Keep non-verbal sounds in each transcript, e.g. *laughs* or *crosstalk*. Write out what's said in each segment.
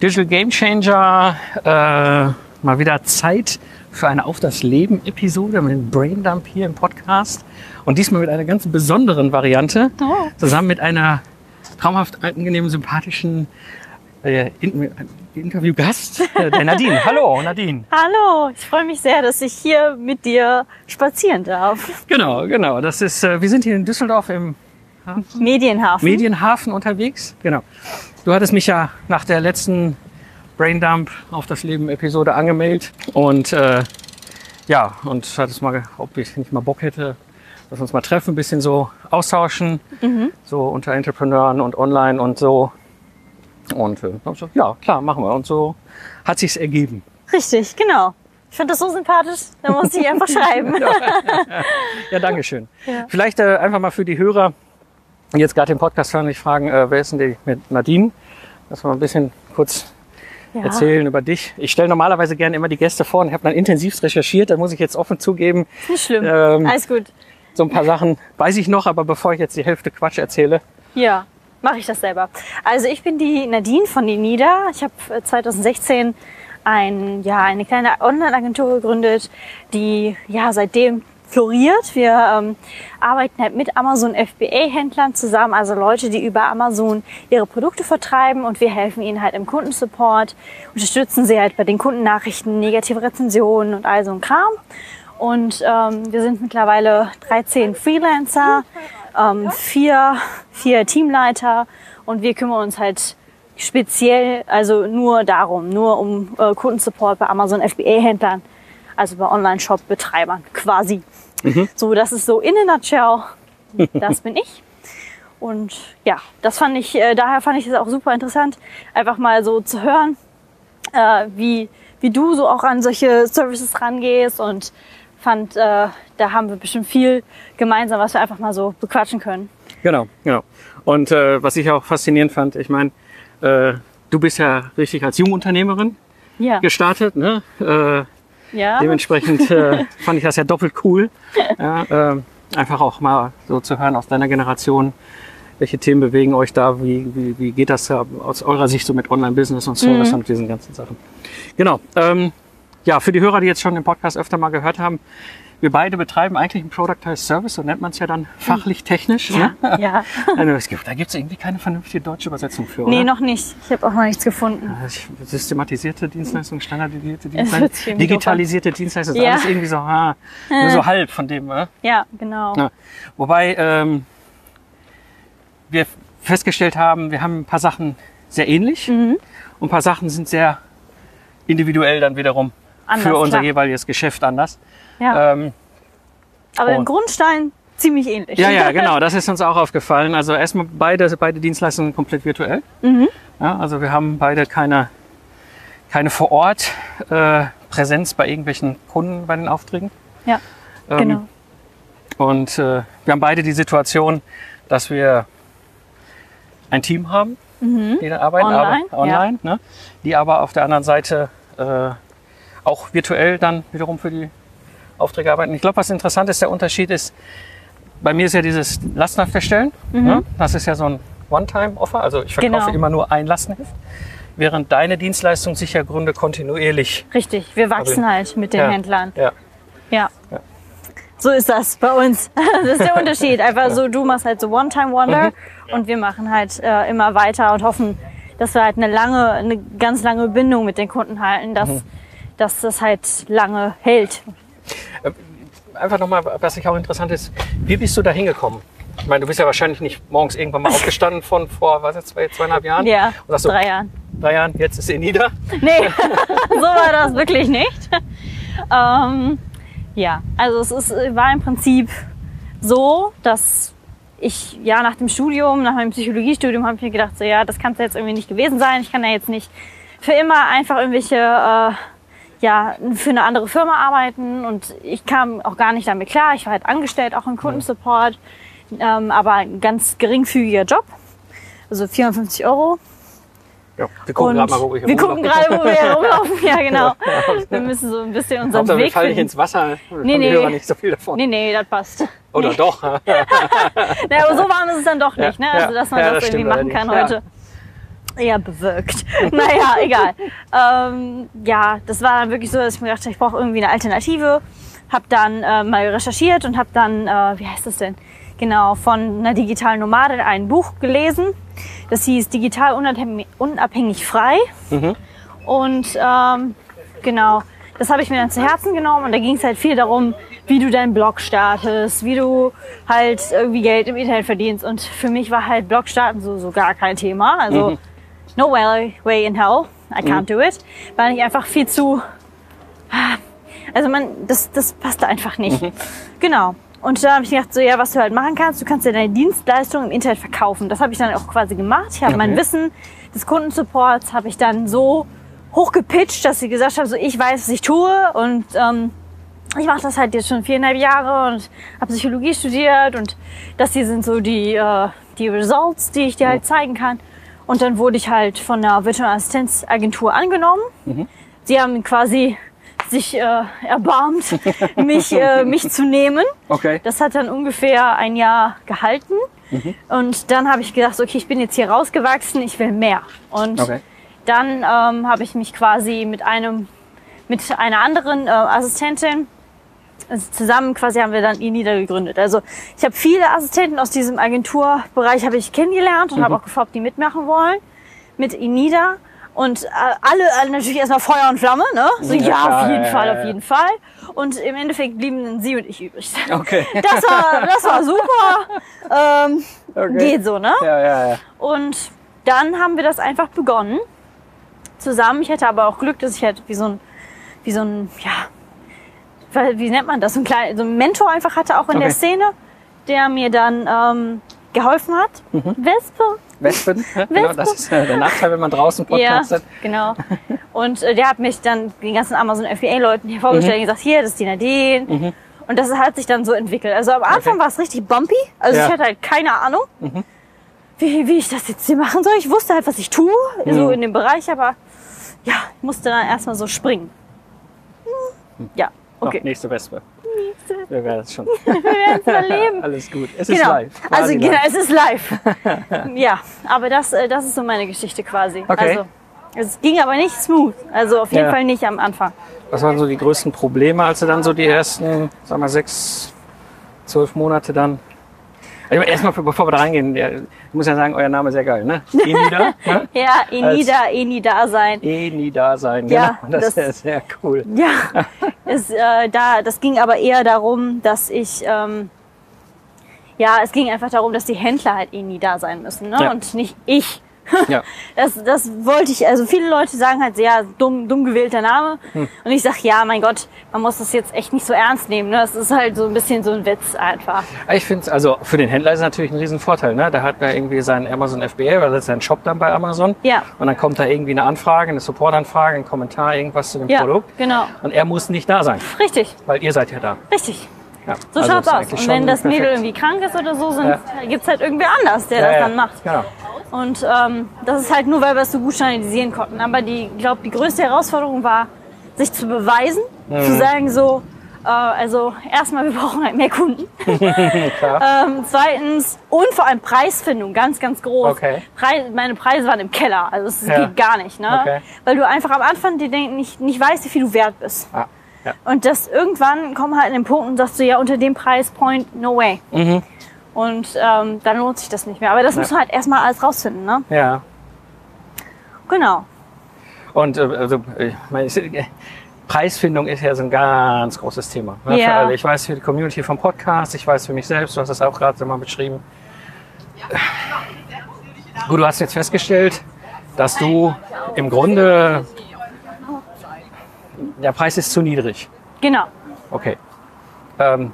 Digital Game Changer, äh, mal wieder Zeit für eine Auf das Leben Episode mit Braindump hier im Podcast. Und diesmal mit einer ganz besonderen Variante, Oh. zusammen mit einer traumhaft angenehmen, sympathischen äh, In Interviewgast, äh, der *laughs* Nadine. Hallo, Nadine. Hallo, ich freue mich sehr, dass ich hier mit dir spazieren darf. Genau, genau. Das ist, äh, wir sind hier in Düsseldorf im Medienhafen. Medienhafen unterwegs. Genau. Du hattest mich ja nach der letzten Braindump auf das Leben Episode angemeldet und äh, ja, und hattest mal, ob ich nicht mal Bock hätte, dass wir uns mal treffen, ein bisschen so austauschen, so unter Entrepreneuren und online und so. Und äh, ich ja, klar, machen wir. Und so hat sich's ergeben. Richtig, genau. Ich finde das so sympathisch, da muss ich einfach *laughs* schreiben. Ja, Dankeschön. *laughs* Ja. Vielleicht äh, einfach mal für die Hörer, die jetzt gerade den Podcast hören, nicht fragen, äh, wer ist denn die mit Nadine? Dass wir mal ein bisschen kurz Ja. erzählen über dich. Ich stelle normalerweise gerne immer die Gäste vor und habe dann intensivst recherchiert. Da muss ich jetzt offen zugeben, Nicht schlimm. Ähm, Alles gut. so ein paar Sachen weiß ich noch, aber bevor ich jetzt die Hälfte Quatsch erzähle, Ja, mache ich das selber. Also ich bin die Nadine von den Nida. Ich habe 2016 ein, ja, eine kleine Online-Agentur gegründet, die ja seitdem floriert. Wir ähm, arbeiten halt mit Amazon FBA-Händlern zusammen, also Leute, die über Amazon ihre Produkte vertreiben und wir helfen ihnen halt im Kundensupport, unterstützen sie halt bei den Kundennachrichten, negative Rezensionen und all so ein Kram. Und ähm, wir sind mittlerweile 13 Freelancer, ähm, vier, vier Teamleiter und wir kümmern uns halt speziell, also nur darum, nur um äh, Kundensupport bei Amazon FBA-Händlern, also bei Online-Shop-Betreibern quasi. So, das ist so in a nutshell, *laughs* das bin ich. Und ja, das fand ich, äh, daher fand ich es auch super interessant, einfach mal so zu hören, äh, wie, wie du so auch an solche Services rangehst und fand, äh, da haben wir bestimmt viel gemeinsam, was wir einfach mal so bequatschen können. genau, genau. Und äh, was ich auch faszinierend fand, ich meine, äh, du bist ja richtig als Jungunternehmerin Ja, gestartet, ne? Äh, ja, Dementsprechend äh, *laughs* fand ich das ja doppelt cool. Ja, ähm, einfach auch mal so zu hören aus deiner Generation, welche Themen bewegen euch da, wie, wie, wie geht das aus eurer Sicht so mit Online-Business und Service und diesen ganzen Sachen. Genau. Ähm, ja, für die Hörer, die jetzt schon den Podcast öfter mal gehört haben, wir beide betreiben eigentlich ein Productized Service, so nennt man es ja dann fachlich technisch. ja, Ne? *laughs* ja. *laughs* Also, Da gibt es irgendwie keine vernünftige deutsche Übersetzung für, oder? Nee, noch nicht. Ich habe auch noch nichts gefunden. Systematisierte Dienstleistung, standardisierte *laughs* hört Dienstleistung, sich irgendwie digitalisierte Dienstleistung, ist Ja. alles irgendwie so, ha, nur so halb von dem. Ne? Ja, genau. Ja. Wobei ähm, wir festgestellt haben, wir haben ein paar Sachen sehr ähnlich Mhm. und ein paar Sachen sind sehr individuell dann wiederum Anders, für unser klar. jeweiliges Geschäft anders. Ja. Ähm, Aber im und- Grundstein ziemlich ähnlich. ja, ja, *laughs* genau, das ist uns auch aufgefallen. Also erstmal beide, beide Dienstleistungen komplett virtuell. Mhm. Ja, also wir haben beide keine, keine vor Ort äh, Präsenz bei irgendwelchen Kunden bei den Aufträgen. Ja, Ähm, genau. Und äh, wir haben beide die Situation, dass wir ein Team haben, die da arbeiten, Mhm. Online, aber online, ne? die aber auf der anderen Seite äh, auch virtuell dann wiederum für die Aufträge arbeiten. Ich glaube, was interessant ist, der Unterschied ist, bei mir ist ja dieses Lastenheft erstellen. Ne? Das ist ja so ein One-Time-Offer, also ich verkaufe Mhm. Genau. immer nur ein Lastenheft, während deine Dienstleistung sich ja gründe kontinuierlich. Richtig. Wir wachsen Aber- halt mit den Ja. Händlern. Ja. Ja. Ja. So ist das bei uns. *laughs* Das ist der Unterschied. Einfach so, du machst halt so One-Time-Wonder und wir machen halt äh, immer weiter und hoffen, dass wir halt eine lange, eine ganz lange Bindung mit den Kunden halten, dass, dass das halt lange hält. Einfach nochmal, was ich auch interessant ist, wie bist du da hingekommen? Ich meine, du bist ja wahrscheinlich nicht morgens irgendwann mal *laughs* aufgestanden von vor, was jetzt, zwei, zweieinhalb Jahren? Ja, sagst so, drei Jahren. drei Jahren, jetzt ist sie nieder. Nee, *laughs* so war das wirklich nicht. Ähm, ja, also es ist, war im Prinzip so, dass ich ja nach dem Studium, nach meinem Psychologiestudium, habe ich mir gedacht, so ja, das kann es jetzt irgendwie nicht gewesen sein. Ich kann ja jetzt nicht für immer einfach irgendwelche äh, ja für eine andere Firma arbeiten und ich kam auch gar nicht damit klar. Ich war halt angestellt, auch im Kundensupport, ähm, aber ein ganz geringfügiger Job, also 450 Euro. Ja, wir gucken gerade mal, wo ich wir gucken gerade, wo wir herumlaufen. *laughs* Ja, genau. Ja. Wir müssen so ein bisschen unseren Hauptsache, wir Weg fallen nicht finden. ins Wasser. Dann Nee, nee. die Hörer nicht so viel davon. Nee, nee, das passt. Oder doch. *laughs* *laughs* Na, aber so warm ist es dann doch nicht, ne? Ja, Also, ja. dass man Ja, das, das irgendwie machen kann allerdings. heute. Eher bewirkt. *laughs* *laughs* naja, egal. Ähm, ja, das war dann wirklich so, dass ich mir gedacht habe, ich brauche irgendwie eine Alternative. Hab dann äh, mal recherchiert und habe dann, äh, wie heißt das denn? Genau, von einer digitalen Nomadin ein Buch gelesen. Das hieß Digital unabhängig, unabhängig frei. Und ähm, genau, das habe ich mir dann zu Herzen genommen und da ging es halt viel darum, wie du deinen Blog startest, wie du halt irgendwie Geld im Internet verdienst. Und für mich war halt Blog starten so, so gar kein Thema. Also no way, way in hell, I can't do it, weil ich einfach viel zu, also man, das, das passte einfach nicht. Genau. Und da habe ich gedacht, so ja, was du halt machen kannst, du kannst ja deine Dienstleistung im Internet verkaufen. Das habe ich dann auch quasi gemacht. Ich habe mein Okay. Wissen des Kundensupports habe ich dann so hochgepitcht, dass sie gesagt haben, so ich weiß, was ich tue und ähm, ich mache das halt jetzt schon viereinhalb Jahre und habe Psychologie studiert und das hier sind so die, äh, die Results, die ich dir halt zeigen kann. Und dann wurde ich halt von einer virtuellen Assistenzagentur angenommen. Sie haben quasi sich äh, erbarmt, *laughs* mich, äh, mich zu nehmen. Okay. Das hat dann ungefähr ein Jahr gehalten. Und dann habe ich gedacht, okay, ich bin jetzt hier rausgewachsen, ich will mehr. Und Okay. dann ähm, habe ich mich quasi mit einem, mit einer anderen äh, Assistentin also zusammen quasi haben wir dann Inida gegründet. Also ich habe viele Assistenten aus diesem Agenturbereich habe ich kennengelernt und habe auch gefragt, ob die mitmachen wollen mit Inida. Und äh, alle, natürlich erstmal Feuer und Flamme, ne? So, Ja, ja, auf jeden ja, Fall, ja, auf jeden Fall. Und im Endeffekt blieben dann sie und ich übrig. Okay. *laughs* Das war, das war super. Ähm, Okay. Geht so, ne? Ja, ja, ja. Und dann haben wir das einfach begonnen. Zusammen. Ich hatte aber auch Glück, dass ich halt wie so ein, wie so ein, ja, wie nennt man das? So ein kleiner, so ein Mentor einfach hatte auch in der Okay. Szene, der mir dann ähm, geholfen hat. Mhm. Wespe. Wespen. *laughs* Genau, das ist äh, der Nachteil, wenn man draußen podcastet. Ja, genau. Und äh, der hat mich dann den ganzen Amazon FBA-Leuten hier vorgestellt Mhm. und gesagt, hier, das ist die Nadine. Und das hat sich dann so entwickelt. Also am Anfang Okay. war es richtig bumpy. Also Ja. Mhm. ich hatte halt keine Ahnung, wie, wie ich das jetzt hier machen soll. Ich wusste halt, was ich tue, Mhm. so in dem Bereich, aber ja, ich musste dann erstmal so springen. Hm, Ja, okay. Noch, nächste Wespe. Wir werden es schon. *laughs* Wir werden es erleben. *laughs* Alles gut. Es ist Genau. live. Also quasi genau, live. es ist live. *laughs* ja, aber das, äh, das ist so meine Geschichte quasi. Okay. Also es ging aber nicht smooth. Also auf jeden Ja. Fall nicht am Anfang. Was waren so die größten Probleme, als du dann so die ersten, sag mal, sechs, zwölf Monate dann? Also erstmal, bevor wir da reingehen, ich muss ja sagen, euer Name ist sehr geil, ne? Enida, ne? *laughs* Ja, eh nie da, eh nie da sein. Eh nie da sein. Ja, genau. Das, das- ist sehr cool. *laughs* Ja, es, äh, da, das ging aber eher darum, dass ich, ähm, ja, es ging einfach darum, dass die Händler halt eh nie da sein müssen, ne? Ja. Und nicht ich. Ja. *laughs* Das, das wollte ich, also viele Leute sagen halt, ja, dumm, dumm gewählter Name. Hm. Und ich sag, ja, mein Gott, man muss das jetzt echt nicht so ernst nehmen. Ne? Das ist halt so ein bisschen so ein Witz einfach. Ich finde es, also für den Händler ist es natürlich ein Riesenvorteil. Ne? Da hat er irgendwie seinen Amazon FBA, weil das ist sein Shop dann bei Amazon. Ja. Und dann kommt da irgendwie eine Anfrage, eine Supportanfrage, ein Kommentar, irgendwas zu dem Ja, Produkt. genau. Und er muss nicht da sein, Richtig, weil ihr seid ja da. richtig. Ja. So Also schaut's aus. Und wenn das Mädel perfekt. irgendwie krank ist oder so, Ja. gibt's halt irgendwer anders, der Ja, das dann macht. Genau. Und ähm, das ist halt nur, weil wir es so gut standardisieren konnten. Aber die, ich glaube, die größte Herausforderung war, sich zu beweisen, Mhm. zu sagen so, äh, also erstmal, wir brauchen halt mehr Kunden. *laughs* *laughs* Ähm, zweitens und vor allem Preisfindung, ganz, ganz groß. Okay. Preis, meine Preise waren im Keller, also es Ja. geht gar nicht, ne? Okay. Weil du einfach am Anfang dir denk, nicht, nicht weißt, wie viel du wert bist. Ah, ja. Und das irgendwann kommen halt in den Punkt und sagst du, ja, unter dem Preispoint, no way. Mhm. Und ähm, dann lohnt sich das nicht mehr. Aber das Ja. muss man halt erstmal alles rausfinden, ne? ja. Genau. Und äh, also, ich meine, äh, Preisfindung ist ja so ein ganz großes Thema. Ne, Ja. für alle. Ich weiß für die Community vom Podcast, ich weiß für mich selbst, du hast das auch gerade so mal beschrieben. Gut, du hast jetzt festgestellt, dass du im Grunde der Preis ist zu niedrig. Genau. Okay. Ähm,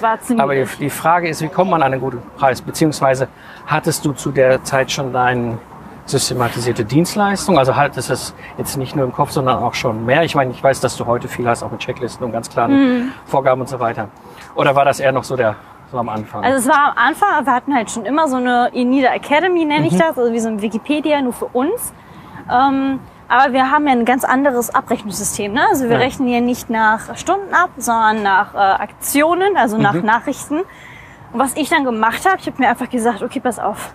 War ziemlich. aber die, die Frage ist, wie kommt man an einen guten Preis? Beziehungsweise hattest du zu der Zeit schon deine systematisierte Dienstleistung? Also hattest du es jetzt nicht nur im Kopf, sondern auch schon mehr? Ich meine, ich weiß, dass du heute viel hast, auch mit Checklisten und ganz klaren Vorgaben und so weiter. Oder war das eher noch so der so am Anfang? also es war am Anfang, wir hatten halt schon immer so eine Enida Academy, nenne Mhm. ich das, also wie so ein Wikipedia, nur für uns. Ähm, aber wir haben ja ein ganz anderes Abrechnungssystem. Ne? Also wir Ja. rechnen hier nicht nach Stunden ab, sondern nach äh, Aktionen, also nach Mhm. Nachrichten. Und was ich dann gemacht habe, ich habe mir einfach gesagt, okay, pass auf,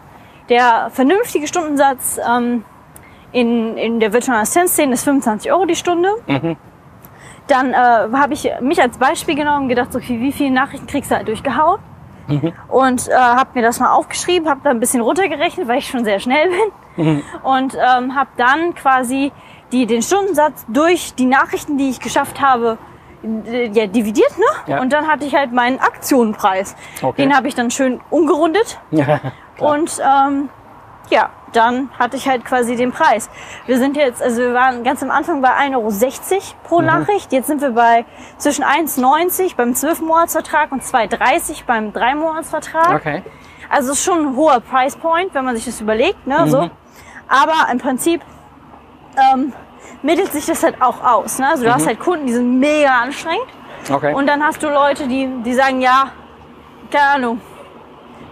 der vernünftige Stundensatz ähm, in, in der virtuellen Assistenzszene ist 25 Euro die Stunde. Dann äh, habe ich mich als Beispiel genommen und gedacht, okay, wie viele Nachrichten kriegst du halt durchgehauen? Und äh, habe mir das mal aufgeschrieben, habe da ein bisschen runtergerechnet, weil ich schon sehr schnell bin. Und ähm, habe dann quasi die, den Stundensatz durch die Nachrichten, die ich geschafft habe, äh, ja, dividiert. Ne? Ja. Und dann hatte ich halt meinen Aktionenpreis. Okay. Den habe ich dann schön umgerundet. *laughs* Ja. Und ähm, ja, dann hatte ich halt quasi den Preis. Wir sind jetzt, also wir waren ganz am Anfang bei 1,60 Euro pro Nachricht. Jetzt sind wir bei zwischen 1,90 beim 12-Monats-Vertrag und 2,30 beim 3-Monats-Vertrag. okay. Also es ist schon ein hoher Price Point, wenn man sich das überlegt. Ne, Mhm. so. Aber im Prinzip ähm, mittelt sich das halt auch aus. Ne? Also du hast halt Kunden, die sind mega anstrengend. Okay. Und dann hast du Leute, die, die sagen, ja, keine Ahnung,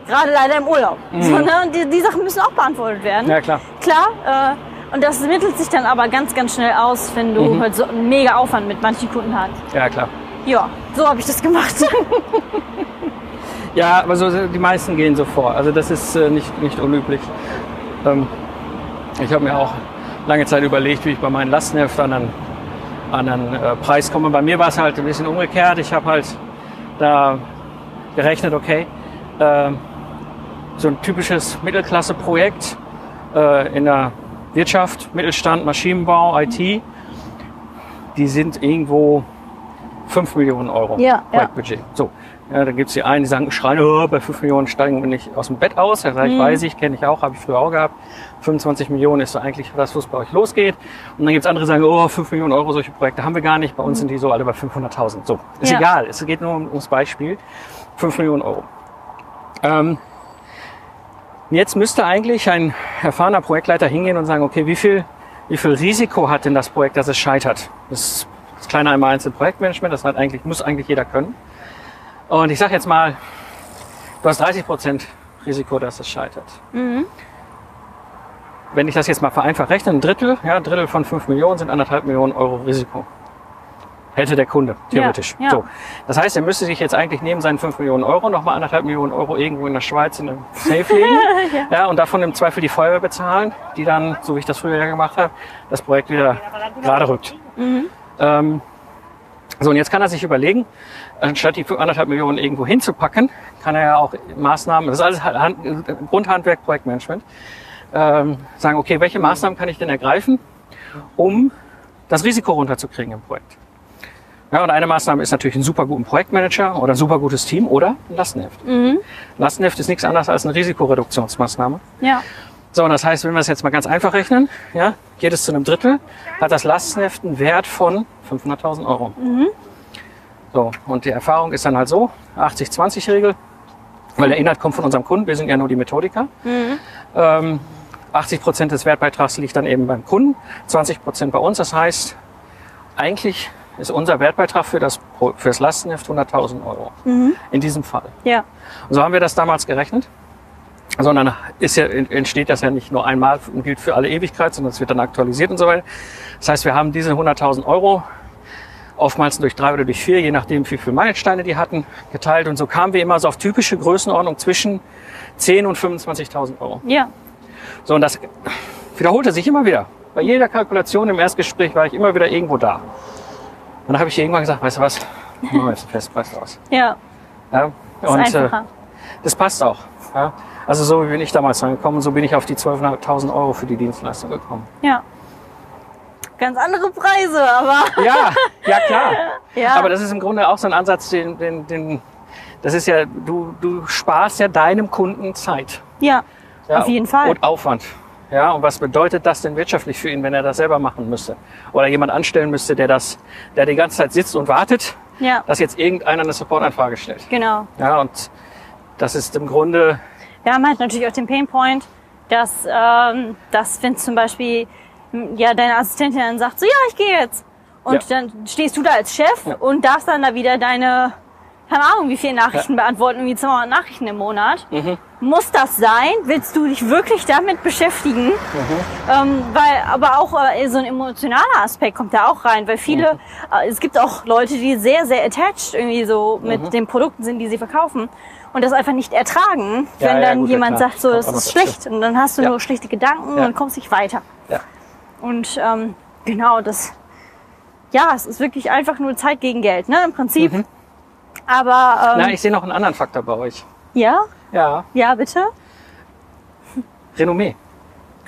gerade leider im Urlaub. So, ne? Und die, die Sachen müssen auch beantwortet werden. Mhm. ja, klar. Klar, äh, und das mittelt sich dann aber ganz, ganz schnell aus, wenn du Mhm. halt so einen mega Aufwand mit manchen Kunden hast. Ja, klar. Ja, so habe ich das gemacht. *laughs* Ja, aber so, die meisten gehen so vor. Also das ist äh, nicht, nicht unüblich. Ähm, ich habe mir auch lange Zeit überlegt, wie ich bei meinen Lastenheft an einen, an einen äh, Preis komme. Bei mir war es halt ein bisschen umgekehrt. Ich habe halt da gerechnet, okay, äh, so ein typisches Mittelklasse-Projekt äh, in der Wirtschaft, Mittelstand, Maschinenbau, IT, die sind irgendwo 5 Millionen Euro Ja, ja. Projektbudget. So, ja, da gibt's die einen, die sagen, schreien, oh, bei 5 Millionen steigen wir nicht aus dem Bett aus. Ja, sag ich, weiß ich, kenne ich auch, habe ich früher auch gehabt. 25 Millionen ist so eigentlich das, wo es bei euch losgeht. Und dann gibt's andere, die sagen, oh, 5 Millionen Euro, solche Projekte haben wir gar nicht. Bei uns sind die so alle bei 500.000. So, ist Ja. egal. Es geht nur um- ums Beispiel. 5 Millionen Euro. Ähm, jetzt müsste eigentlich ein erfahrener Projektleiter hingehen und sagen, okay, wie viel, wie viel Risiko hat denn das Projekt, dass es scheitert? Das ist das kleine einmal im Projektmanagement, das hat eigentlich, muss eigentlich jeder können. Und ich sage jetzt mal, du hast 30 Prozent Risiko, dass es scheitert. Wenn ich das jetzt mal vereinfacht rechne, ein Drittel, ja, ein Drittel von 5 Millionen sind anderthalb Millionen Euro Risiko. Hätte der Kunde, theoretisch. ja. So. Das heißt, er müsste sich jetzt eigentlich neben seinen 5 Millionen Euro nochmal anderthalb Millionen Euro irgendwo in der Schweiz in einem Safe legen. *laughs* ja. und davon im Zweifel die Feuerwehr bezahlen, die dann, so wie ich das früher ja gemacht habe, das Projekt wieder gerade rückt. Ähm, so, und jetzt kann er sich überlegen, anstatt die anderthalb Millionen irgendwo hinzupacken, kann er ja auch Maßnahmen, das ist alles Hand, Grundhandwerk, Projektmanagement, ähm, sagen, okay, welche Maßnahmen kann ich denn ergreifen, um das Risiko runterzukriegen im Projekt? Ja, und eine Maßnahme ist natürlich ein super guten Projektmanager oder ein super gutes Team oder ein Lastenheft. Ein Lastenheft ist nichts anderes als eine Risikoreduktionsmaßnahme. ja. So, und das heißt, wenn wir es jetzt mal ganz einfach rechnen, ja, geht es zu einem Drittel, hat das Lastenheft einen Wert von 500.000 Euro. So, und die Erfahrung ist dann halt so, 80-20-Regel, weil der Inhalt kommt von unserem Kunden, wir sind ja nur die Methodiker. Ähm, 80 Prozent des Wertbeitrags liegt dann eben beim Kunden, 20 Prozent bei uns. Das heißt, eigentlich ist unser Wertbeitrag für das, für das Lastenheft 100.000 Euro. In diesem Fall. Ja. Und so haben wir das damals gerechnet. Sondern ist ja, entsteht das ja nicht nur einmal und gilt für alle Ewigkeit, sondern es wird dann aktualisiert und so weiter. Das heißt, wir haben diese 100.000 Euro oftmals durch drei oder durch vier, je nachdem, wie viele Meilensteine die hatten, geteilt. Und so kamen wir immer so auf typische Größenordnung zwischen 10 und 25.000 Euro. Ja. So, und das wiederholte sich immer wieder. Bei jeder Kalkulation im Erstgespräch war ich immer wieder irgendwo da. Und dann habe ich irgendwann gesagt, weißt du was, machen wir jetzt einen Festpreis draus. *laughs* Ja. Ja, Das ist und äh, das passt auch. Ja. Also so wie bin ich damals rangekommen, so bin ich auf die 12.500 Euro für die Dienstleistung gekommen. Ja. Ganz andere Preise, aber *laughs* Ja, ja klar. *laughs* ja. Aber das ist im Grunde auch so ein Ansatz, den, den, den das ist ja, du, du sparst ja deinem Kunden Zeit. ja, Ja, auf jeden Fall. Und Aufwand. Ja, und was bedeutet das denn wirtschaftlich für ihn, wenn er das selber machen müsste? Oder jemand anstellen müsste, der das, der die ganze Zeit sitzt und wartet, Ja, dass jetzt irgendeiner eine Supportanfrage stellt. genau. Ja, und das ist im Grunde, Wir haben halt natürlich auch den Painpoint, dass, ähm, dass wenn zum Beispiel ja, deine Assistentin dann sagt, so ja, ich gehe jetzt. Und Ja. dann stehst du da als Chef Ja. und darfst dann da wieder deine, keine Ahnung, wie viele Nachrichten beantworten, irgendwie 200 Nachrichten im Monat. Mhm. Muss das sein? Willst du dich wirklich damit beschäftigen? Mhm. Ähm, weil, aber auch äh, so ein emotionaler Aspekt kommt da auch rein, weil viele, Mhm. äh, es gibt auch Leute, die sehr, sehr attached irgendwie so mit Mhm. den Produkten sind, die sie verkaufen und das einfach nicht ertragen, Ja, wenn ja, dann gut, ja, jemand sagt, so, das ist schlecht und dann hast du Ja. nur schlechte Gedanken Ja. und kommst nicht weiter. Und ähm, genau, das, ja, es ist wirklich einfach nur Zeit gegen Geld, ne, im Prinzip. Mhm. Aber, ähm, Na, ich sehe noch einen anderen Faktor bei euch. ja, Ja, ja, bitte. Renommee.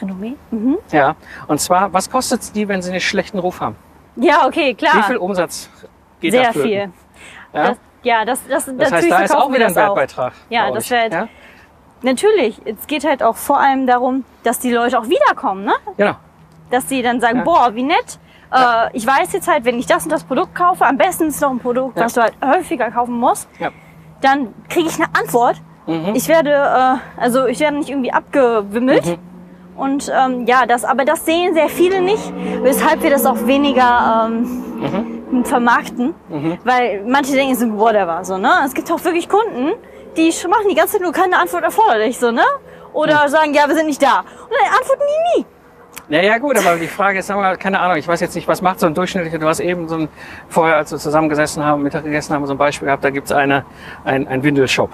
Renommee? Mhm. Ja. Und zwar, was kostet es die, wenn sie einen schlechten Ruf haben? Ja, okay, klar. Wie viel Umsatz geht da Sehr flöten? viel. Ja? Das, ja, das, das, das natürlich heißt, da ist auch wieder ein. Wertbeitrag. Ja, bei das wird- Ja? Natürlich, es geht halt auch vor allem darum, dass die Leute auch wiederkommen, ne? Genau. Dass sie dann sagen, Ja. boah, wie nett. Äh, ich weiß jetzt halt, wenn ich das und das Produkt kaufe, am besten ist noch ein Produkt, was du halt häufiger kaufen musst, dann kriege ich eine Antwort. Mhm. Ich werde, äh, also ich werde nicht irgendwie abgewimmelt. Mhm. Und ähm, ja, das, aber das sehen sehr viele nicht, weshalb wir das auch weniger ähm, Mhm. vermarkten, weil manche denken so, whatever, so, ne? Es gibt auch wirklich Kunden, die machen die ganze Zeit nur keine Antwort erforderlich, so, ne? Oder Mhm. sagen, ja, wir sind nicht da. Und dann antworten die nie. Ja, ja, gut, aber die Frage ist, mal, keine Ahnung, ich weiß jetzt nicht, was macht so ein durchschnittlicher, du hast eben so ein, vorher, als wir zusammengesessen haben, Mittag gegessen haben, so ein Beispiel gehabt, da gibt's eine, ein, ein Windelshop.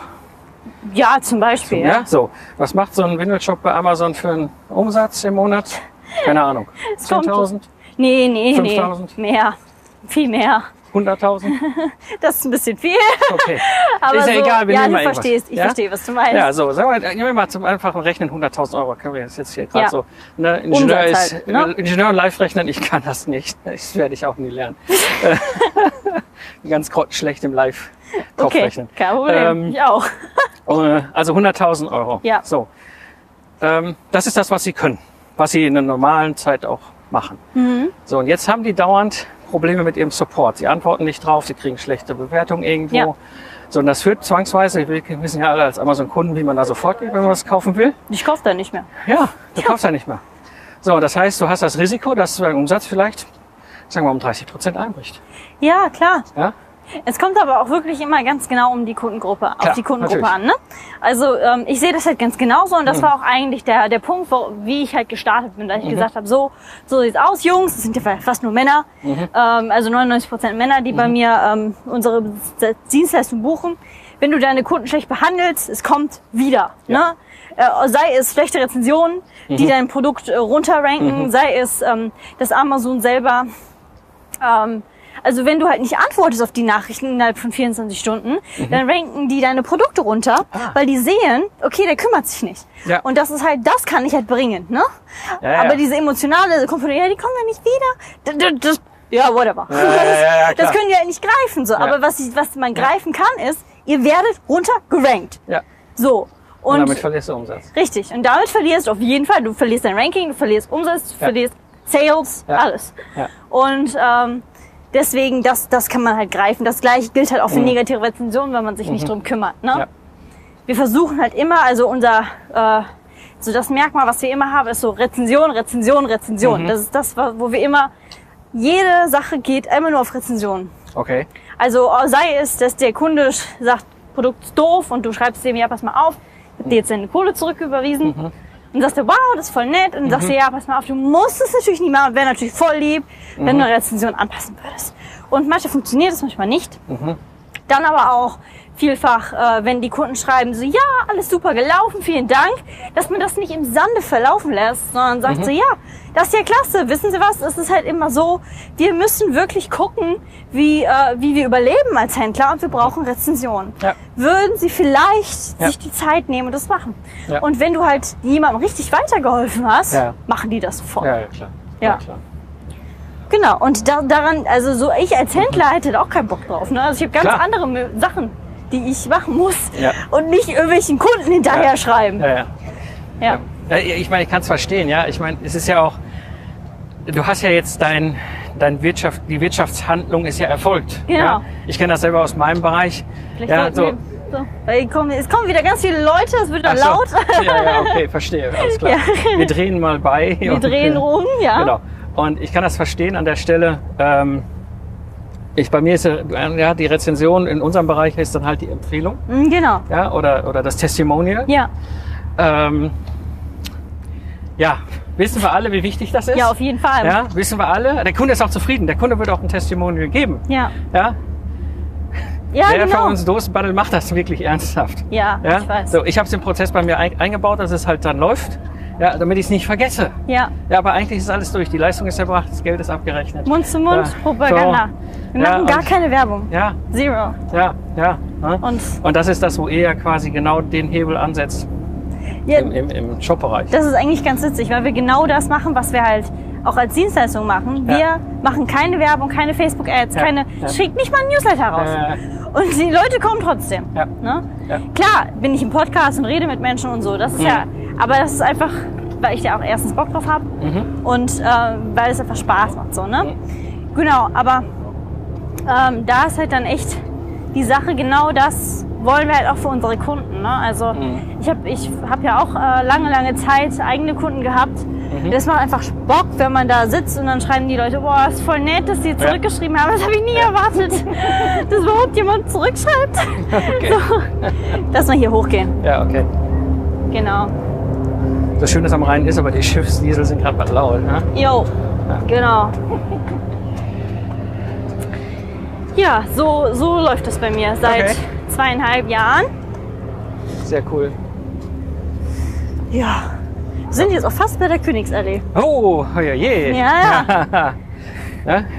Ja, zum Beispiel. Ja, so. Was macht so ein Windelshop bei Amazon für einen Umsatz im Monat? Keine Ahnung. *laughs* kommt- 10.000? Nee, nee, 5000? nee. Mehr. Viel mehr. 100.000? *laughs* Das ist ein bisschen viel. Okay. *laughs* Aber ist ja so, egal, wir ja, nehmen du mal irgendwas. verstehst, ich Ja? verstehe, was du meinst. Ja, so, sagen wir, nehmen wir mal zum einfachen Rechnen 100.000 Euro. Können wir jetzt jetzt hier gerade Ja. so. Ne, Ingenieur, Umsatz ist, halt, ne? äh, Ingenieur und live rechnen, ich kann das nicht. Das werde ich auch nie lernen. *laughs* Äh, Ganz grottenschlecht im live kopf okay, rechnen. kein Problem. Ähm, ich auch. Also 100.000 Euro. Ja. So. Ähm, das ist das, was sie können. Was sie in der normalen Zeit auch machen. Mhm. So, und jetzt haben die dauernd Probleme mit ihrem Support. Sie antworten nicht drauf, sie kriegen schlechte Bewertungen irgendwo. Ja. So, und das führt zwangsweise, wir wissen ja alle als Amazon-Kunden, wie man da sofort geht, wenn man was kaufen will. Ich kaufe da nicht mehr. Ja, du kaufst ja nicht mehr. So, das heißt, du hast das Risiko, dass dein Umsatz vielleicht, sagen wir, um 30 Prozent einbricht. Ja, klar. Ja? Es kommt aber auch wirklich immer ganz genau um die Kundengruppe, auf Klar, die Kundengruppe natürlich. an. Ne? Also ähm, ich sehe das halt ganz genauso und das war auch eigentlich der, der Punkt, wo, wie ich halt gestartet bin, dass ich gesagt habe, so, so sieht's aus, Jungs, es sind ja fast nur Männer, ähm, also 99 Prozent Männer, die bei mir ähm, unsere Dienstleistung buchen. Wenn du deine Kunden schlecht behandelst, es kommt wieder. Ja. Ne? Äh, sei es schlechte Rezensionen, die dein Produkt äh, runterranken, sei es, ähm, dass Amazon selber ähm, also wenn du halt nicht antwortest auf die Nachrichten innerhalb von 24 Stunden, dann ranken die deine Produkte runter, Mhm. Ah. weil die sehen, okay, der kümmert sich nicht. Ja. Und das ist halt, das kann ich halt bringen, ne? Ja, ja. Aber diese emotionale Komponente, ja, die kommen ja nicht wieder. Das, das, ja, whatever. Ja, *laughs* das können die halt nicht greifen, so. Aber was, ich, was man greifen kann, ist, ihr werdet runter gerankt. Ja. So. Und, Und, damit verlierst du Umsatz. richtig. Und damit verlierst du auf jeden Fall, du verlierst dein Ranking, du verlierst Umsatz, du verlierst Sales, alles. Ja. Und ähm, deswegen, das, das kann man halt greifen. Das gleiche gilt halt auch für Mhm. negative Rezensionen, wenn man sich nicht drum kümmert. Ne? Ja. Wir versuchen halt immer, also unser, äh, so das Merkmal, was wir immer haben, ist so Rezension, Rezension, Rezension. Mhm. Das ist das, wo wir immer, jede Sache geht immer nur auf Rezension. Okay. Also äh, sei es, dass der Kunde sagt, Produkt ist doof und du schreibst dem, ja, pass mal auf, ich hab dir jetzt deine Kohle zurücküberwiesen. Und sagst du, wow, das ist voll nett. Und dann sagst du, ja, pass mal auf, du musst es natürlich nicht machen. Wäre natürlich voll lieb, wenn du eine Rezension anpassen würdest. Und manchmal funktioniert es, manchmal nicht. Dann aber auch vielfach, äh, wenn die Kunden schreiben, so, ja, alles super gelaufen, vielen Dank, dass man das nicht im Sande verlaufen lässt, sondern sagt so, ja, das ist ja klasse. Wissen Sie was? Es ist halt immer so, wir müssen wirklich gucken, wie, äh, wie wir überleben als Händler und wir brauchen Rezensionen. Ja. Würden Sie vielleicht Ja. sich die Zeit nehmen und das machen? Ja. Und wenn du halt jemandem richtig weitergeholfen hast, machen die das sofort. Ja, ja, klar. Ja. klar. Genau, und da, daran, also so ich als Händler hätte da auch keinen Bock drauf. Ne? Also ich habe ganz Klar. andere Sachen, die ich machen muss Ja. und nicht irgendwelchen Kunden hinterher Ja. schreiben. Ja, ja. Ja. Ich meine, ich kann es verstehen, ja. Ich meine, es ist ja auch, du hast ja jetzt dein, dein Wirtschaft, die Wirtschaftshandlung ist ja erfolgt. Genau. Ich kenne das selber aus meinem Bereich. Vielleicht ja, so. wir, so, weil kommen, es kommen wieder ganz viele Leute, es wird dann Ach laut. so. Ja, ja, okay, verstehe, *laughs* alles klar. Wir drehen mal bei. Wir drehen rum, ja. Genau. Und ich kann das verstehen an der Stelle. Ähm, ich, bei mir ist ja, ja die Rezension in unserem Bereich ist dann halt die Empfehlung, Mm, Genau. ja, oder, oder das Testimonial. Ja. Ähm, ja, wissen wir alle, wie wichtig das ist? ja, auf jeden Fall. Ja, wissen wir alle. Der Kunde ist auch zufrieden. Der Kunde wird auch ein Testimonial geben. Ja, Ja, ja Wer genau. von uns Dosenbattle macht das wirklich ernsthaft? Ja, Ja? ich weiß. So, ich habe es im Prozess bei mir ein, eingebaut, dass es halt dann läuft. Ja, damit ich es nicht vergesse. Ja, Ja, aber eigentlich ist alles durch. Die Leistung ist erbracht, das Geld ist abgerechnet. Mund zu Mund, Ja, Propaganda. Wir Ja, machen gar und- keine Werbung. Ja, Zero. ja, ja. ne? Und Und das ist das, wo er quasi genau den Hebel ansetzt ja, im, im, im Shop-Bereich. das ist eigentlich ganz witzig, weil wir genau das machen, was wir halt auch als Dienstleistung machen. Wir Ja. machen keine Werbung, keine Facebook-Ads, Ja, keine, ja. schickt nicht mal ein Newsletter raus. Und die Leute kommen trotzdem. Ja. Ne? Ja. Klar, bin ich im Podcast und rede mit Menschen und so. Das ist Mhm. ja, aber das ist einfach, weil ich da auch erstens Bock drauf habe Mhm. und äh, weil es einfach Spaß macht. So, ne? Genau, aber ähm, da ist halt dann echt die Sache, genau das wollen wir halt auch für unsere Kunden. Ne? Also Mhm. ich habe ich hab ja auch äh, lange, lange Zeit eigene Kunden gehabt. Mhm. Das macht einfach Bock, wenn man da sitzt und dann schreiben die Leute, boah, ist voll nett, dass sie zurückgeschrieben haben. Das habe ich nie erwartet, *laughs* dass überhaupt jemand zurückschreibt. *laughs* Okay. So, lass mal hier hochgehen. Ja, okay. Genau. Das Schöne am Rhein ist, aber die *laughs* Schiffsdiesel sind gerade mal laut. Ne? Jo, Ja. genau. Ja, so, so läuft das bei mir seit Okay. zweieinhalb Jahren. Sehr cool. Ja. Wir sind jetzt auch fast bei der Königsallee. Oh, oh ja, je. Ja, ja. *laughs*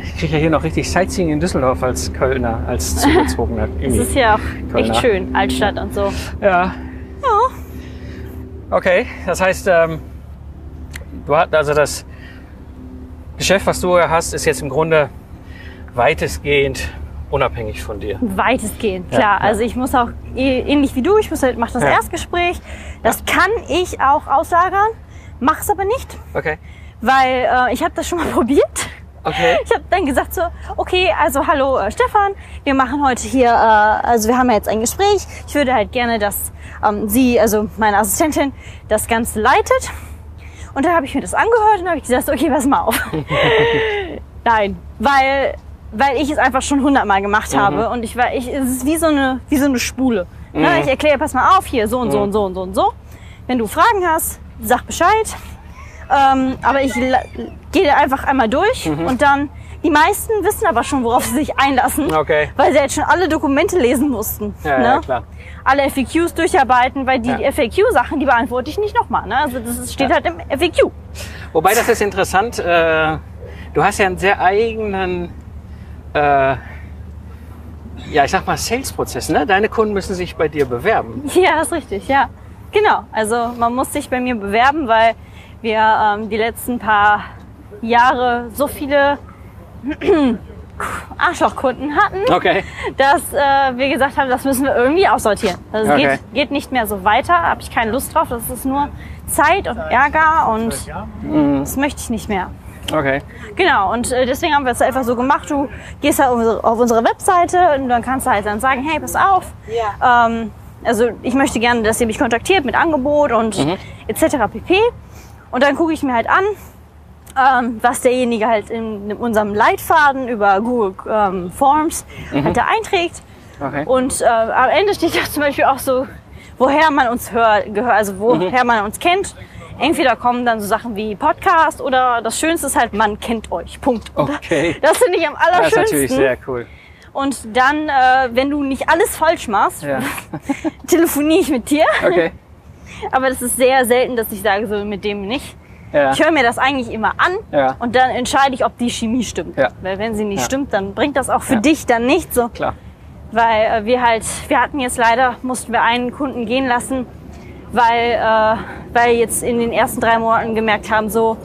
Ich kriege ja hier noch richtig Sightseeing in Düsseldorf als Kölner, als Zugezogener. *laughs* Es ist ja auch Kölner. echt schön, Altstadt und so. Ja. Okay, das heißt, ähm, du hast also das Geschäft, was du hast, ist jetzt im Grunde weitestgehend unabhängig von dir. Weitestgehend, Ja, klar. ja. Also ich muss auch ähnlich wie du, ich muss halt, mach das Ja. Erstgespräch. Das kann ich auch auslagern, mach's aber nicht, Okay. weil äh, ich habe das schon mal *laughs* probiert. Okay. Ich habe dann gesagt so, okay, also hallo äh, Stefan, wir machen heute hier, äh, also wir haben ja jetzt ein Gespräch. Ich würde halt gerne, dass ähm, Sie, also meine Assistentin, das Ganze leitet. Und dann habe ich mir das angehört und habe ich gesagt, okay, pass mal auf. *laughs* Nein, weil weil ich es einfach schon hundertmal gemacht habe und ich war, ich, es ist wie so eine, wie so eine Spule. Ne? Ich erkläre, pass mal auf, hier so und so und so und so und so. Wenn du Fragen hast, sag Bescheid. Ähm, aber ich gehe einfach einmal durch und dann, die meisten wissen aber schon, worauf sie sich einlassen, Okay. weil sie jetzt schon alle Dokumente lesen mussten. Ja, ne? ja, klar. Alle FAQs durcharbeiten, weil die Ja. FAQ-Sachen, die beantworte ich nicht nochmal. Ne? Also das steht Ja. halt im FAQ. Wobei das ist interessant. Äh, du hast ja einen sehr eigenen, äh, ja, ich sag mal, Sales-Prozess. Ne? Deine Kunden müssen sich bei dir bewerben. Ja, ist richtig, ja. Genau. Also man muss sich bei mir bewerben, weil wir ähm, die letzten paar Jahre so viele *clears throat* Arschlochkunden hatten, Okay. dass äh, wir gesagt haben, das müssen wir irgendwie aussortieren. Also es Okay. geht, geht nicht mehr so weiter, habe ich keine Lust drauf. Das ist nur Zeit und Ärger und das möchte ich nicht mehr. Okay. Genau, und äh, deswegen haben wir es einfach so gemacht. Du gehst halt auf unsere, Webseite und dann kannst du halt dann sagen, hey, pass auf. Ähm, also ich möchte gerne, dass ihr mich kontaktiert mit Angebot und etc. pp. Und dann gucke ich mir halt an, ähm, was derjenige halt in, in unserem Leitfaden über Google ähm, Forms halt da einträgt. Okay. Und äh, am Ende steht *laughs* da zum Beispiel auch so, woher man uns hört, gehört, also woher man uns kennt. Entweder kommen dann so Sachen wie Podcast oder das Schönste ist halt, man kennt euch. Punkt. Okay. *laughs* Das finde ich am Das ist allerschönsten. natürlich sehr cool. Und dann, äh, wenn du nicht alles falsch machst, Ja. *laughs* telefoniere ich mit dir. Okay. Aber das ist sehr selten, dass ich sage, so mit dem nicht. Ja. Ich höre mir das eigentlich immer an Ja. und dann entscheide ich, ob die Chemie stimmt. Ja. Weil wenn sie nicht stimmt, dann bringt das auch für dich dann nicht so. Klar. Weil äh, wir halt, wir hatten jetzt leider, mussten wir einen Kunden gehen lassen, weil, äh, weil jetzt in den ersten drei Monaten gemerkt haben, so,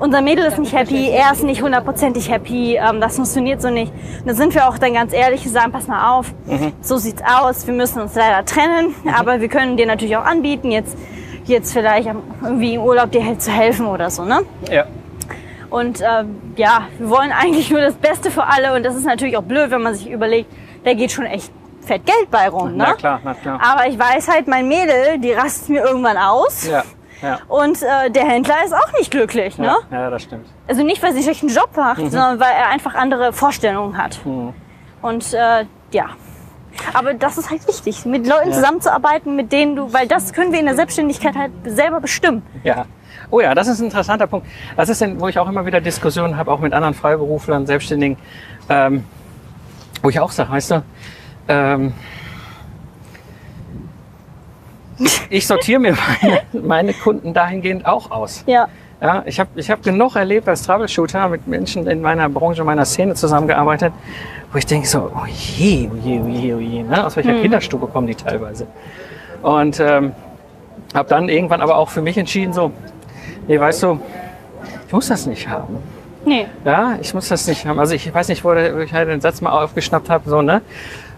unser Mädel ist nicht happy, er ist nicht hundertprozentig happy, ähm, das funktioniert so nicht. Und da sind wir auch dann ganz ehrlich und sagen, pass mal auf, so sieht's aus, wir müssen uns leider trennen, aber wir können dir natürlich auch anbieten, jetzt, jetzt vielleicht irgendwie im Urlaub dir halt zu helfen oder so, ne? Ja. Und ähm, ja, wir wollen eigentlich nur das Beste für alle und das ist natürlich auch blöd, wenn man sich überlegt, da geht schon echt fett Geld bei rum, ne? Na klar, na klar. Aber ich weiß halt, mein Mädel, die rastet mir irgendwann aus. Ja. Ja. Und äh, der Händler ist auch nicht glücklich, ne? Ja, ja, das stimmt. Also nicht, weil sie einen schlechten Job macht, sondern weil er einfach andere Vorstellungen hat. Mhm. Und äh, ja. Aber das ist halt wichtig, mit Leuten Ja. zusammenzuarbeiten, mit denen du, weil das können wir in der Selbstständigkeit halt selber bestimmen. Ja. Oh ja, das ist ein interessanter Punkt. Das ist, denn, wo ich auch immer wieder Diskussionen habe, auch mit anderen Freiberuflern, Selbstständigen, ähm, wo ich auch sage, weißt du, ähm, ich sortiere mir meine, meine Kunden dahingehend auch aus. Ja. Ja, ich habe ich hab genug erlebt als Troubleshooter mit Menschen in meiner Branche, meiner Szene zusammengearbeitet, wo ich denke so, oh je, oh je, oh je, oh je, ne? aus welcher Kinderstube kommen die teilweise. Und ähm, habe dann irgendwann aber auch für mich entschieden, so, nee, weißt du, ich muss das nicht haben. Nee. Ja, ich muss das nicht haben. Also ich weiß nicht, wo ich halt den Satz mal aufgeschnappt habe, so, ne?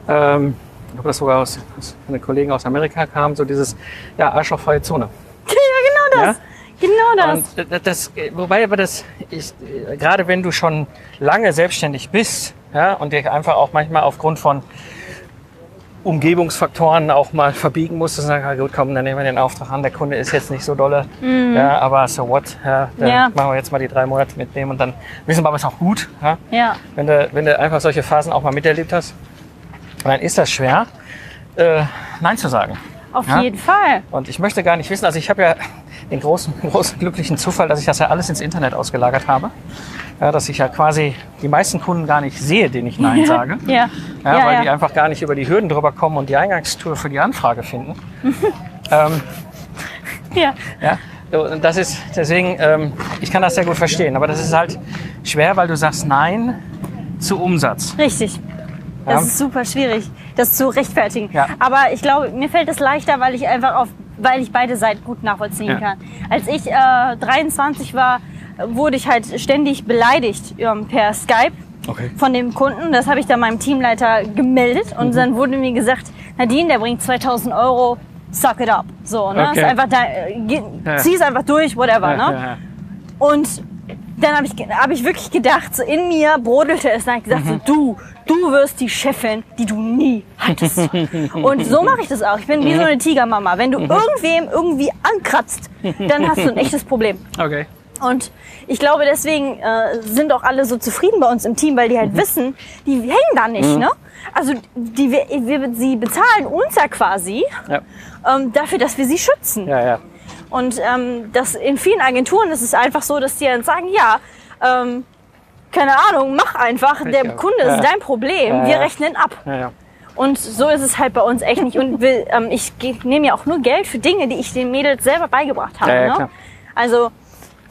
Ähm, ich glaube, das sogar aus, aus den Kollegen aus Amerika kam, so dieses, ja, arschlochfreie Zone. *laughs* Ja, genau das. Ja? Genau das. Und das, wobei aber das ist, äh, gerade wenn du schon lange selbstständig bist, ja, und dir einfach auch manchmal aufgrund von Umgebungsfaktoren auch mal verbiegen musst und sagen, ah, gut, komm, dann nehmen wir den Auftrag an, der Kunde ist jetzt nicht so dolle, ja, aber so what, ja, dann Mhm. Ja. machen wir jetzt mal die drei Monate mitnehmen und dann wissen wir aber, es ist auch gut, ja, ja. wenn du, wenn du einfach solche Phasen auch mal miterlebt hast, dann ist das schwer, äh, Nein zu sagen. Auf Ja? jeden Fall. Und ich möchte gar nicht wissen, also ich habe ja den großen, *laughs* großen glücklichen Zufall, dass ich das ja alles ins Internet ausgelagert habe. Ja, dass ich ja quasi die meisten Kunden gar nicht sehe, denen ich Nein *laughs* sage. Ja. Ja, ja, weil die einfach gar nicht über die Hürden drüber kommen und die Eingangstour für die Anfrage finden. *laughs* ähm, ja. ja, das ist deswegen, ähm, ich kann das sehr gut verstehen, aber das ist halt schwer, weil du sagst Nein zu Umsatz. Richtig. Das Ja. ist super schwierig, das zu rechtfertigen. Ja. Aber ich glaube, mir fällt es leichter, weil ich einfach auf, weil ich beide Seiten gut nachvollziehen Ja. kann. Als ich äh, 23 war, wurde ich halt ständig beleidigt ähm, per Skype Okay. von dem Kunden. Das habe ich dann meinem Teamleiter gemeldet Mhm. und dann wurde mir gesagt, Nadine, der bringt 2000 Euro, suck it up. So, ne? Okay. Ist einfach da, äh, zieh es einfach durch, whatever, ne? Und dann habe ich, hab ich wirklich gedacht, so in mir brodelte es. Dann habe ich gesagt, Mhm. so, du, du wirst die Chefin, die du nie hattest. *laughs* Und so mache ich das auch. Ich bin wie so eine Tigermama. Wenn du Mhm. irgendwem irgendwie ankratzt, dann hast du ein echtes Problem. Okay. Und ich glaube, deswegen äh, sind auch alle so zufrieden bei uns im Team, weil die Mhm. halt wissen, die hängen da nicht, ne? Also die, wir, wir, sie bezahlen uns ja quasi Ja, ähm, dafür, dass wir sie schützen. ja, ja. Und ähm, das in vielen Agenturen ist es einfach so, dass die dann sagen, ja, ähm, keine Ahnung, mach einfach, der. Kunde ist dein Problem, wir rechnen ab. Und so ist es halt bei uns echt nicht. Und wir, ähm, ich nehme ja auch nur Geld für Dinge, die ich den Mädels selber beigebracht habe. Ne? Also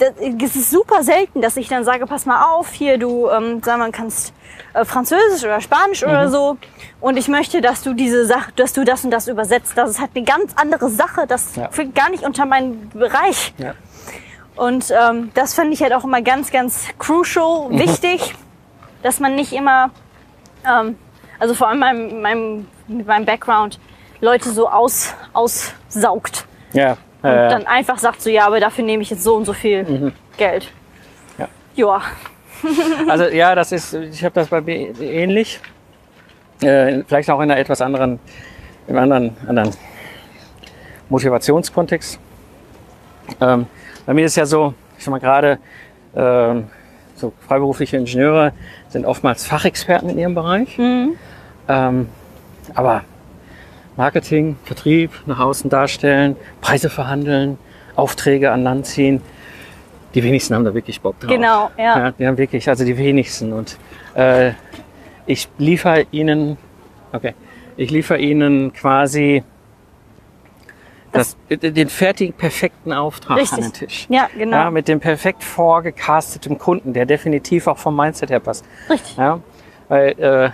es ist super selten, dass ich dann sage, pass mal auf, hier du, ähm, sag mal, kannst äh, Französisch oder Spanisch oder Mhm. so. Und ich möchte, dass du diese Sache, dass du das und das übersetzt. Das ist halt eine ganz andere Sache. Das Ja. fällt gar nicht unter meinen Bereich. ja. Und ähm, das fand ich halt auch immer ganz, ganz crucial, Mhm. wichtig, dass man nicht immer, ähm, also vor allem meinem, meinem, mit meinem Background, Leute so aus, aussaugt. ja. Und ja, ja. dann einfach sagt so, ja, aber dafür nehme ich jetzt so und so viel Geld. Ja. Ja. *laughs* Also ja, das ist, ich habe das bei mir ähnlich. Äh, vielleicht auch in einer etwas anderen, im anderen, anderen Motivationskontext. Ähm, bei mir ist ja so, ich sag mal gerade, ähm, so freiberufliche Ingenieure sind oftmals Fachexperten in ihrem Bereich. Ähm, aber Marketing, Vertrieb, nach außen darstellen, Preise verhandeln, Aufträge an Land ziehen, die wenigsten haben da wirklich Bock drauf. Genau, ja. Ja, die haben wirklich, also die wenigsten. Und äh, ich liefere ihnen, okay, ich liefere ihnen quasi das, den fertigen, perfekten Auftrag Richtig. an den Tisch. Ja, genau. Ja, mit dem perfekt vorgecasteten Kunden, der definitiv auch vom Mindset her passt. Richtig. Ja, weil äh,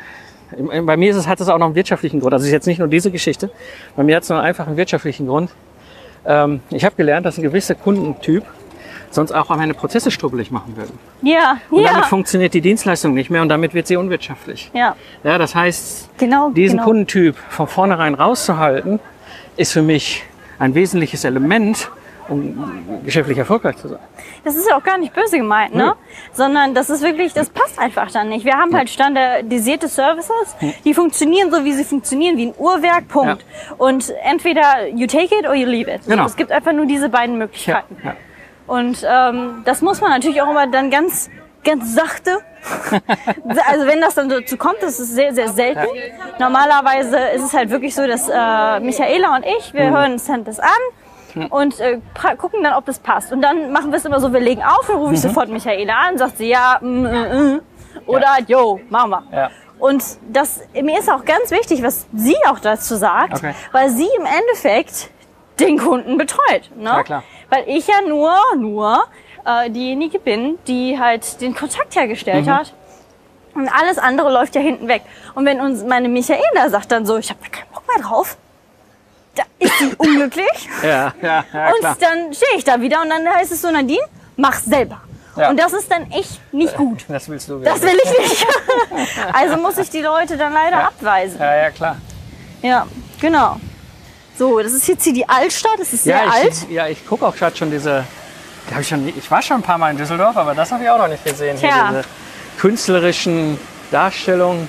bei mir ist es, hat es auch noch einen wirtschaftlichen Grund. Also es ist jetzt nicht nur diese Geschichte. Bei mir hat es nur einfach einen wirtschaftlichen Grund. Ähm, ich habe gelernt, dass ein gewisser Kundentyp sonst auch meine Prozesse strubbelig machen würde. Ja, Und damit ja. funktioniert die Dienstleistung nicht mehr und damit wird sie unwirtschaftlich. Ja, Ja, das heißt, genau. diesen genau. Kundentyp von vornherein rauszuhalten, ist für mich ein wesentliches Element, um geschäftlich erfolgreich zu sein. Das ist ja auch gar nicht böse gemeint, ne? Sondern das ist wirklich, das passt einfach dann nicht. Wir haben halt standardisierte Services, die funktionieren so, wie sie funktionieren, wie ein Uhrwerk, Punkt. Und entweder you take it or you leave it. Genau. Es gibt einfach nur diese beiden Möglichkeiten. Ja. Und ähm, das muss man natürlich auch immer dann ganz, ganz sachte. *laughs* also wenn das dann dazu kommt, das ist sehr, sehr selten. Normalerweise ist es halt wirklich so, dass äh, Michaela und ich, wir hören uns das an und äh, gucken dann, ob das passt. Und dann machen wir es immer so, wir legen auf, dann rufe ich sofort Michaela an, sagt sie ja, mm, mm, mm. oder yo, machen wir. Ja. Und das, mir ist auch ganz wichtig, was sie auch dazu sagt, Okay. weil sie im Endeffekt den Kunden betreut. Ne? Ja, klar. Weil ich ja nur, nur äh, diejenige bin, die halt den Kontakt hergestellt Mhm. hat. Und alles andere läuft ja hinten weg. Und wenn uns meine Michaela sagt dann so, ich habe da keinen Bock mehr drauf, da ist sie unglücklich. *laughs* Ja, ja, ja, und klar. dann stehe ich da wieder und dann heißt es so, Nadine, mach's selber. Ja. Und das ist dann echt nicht gut. Das willst du Das will ich nicht. *laughs* also muss ich die Leute dann leider abweisen. Ja, ja, klar. Ja, genau. So, das ist jetzt hier die Altstadt. Das ist sehr Ja, alt. ich, ja, ich gucke auch gerade schon diese. Ich, schon, ich war schon ein paar Mal in Düsseldorf, aber das habe ich auch noch nicht gesehen. Hier Tja. diese künstlerischen Darstellungen.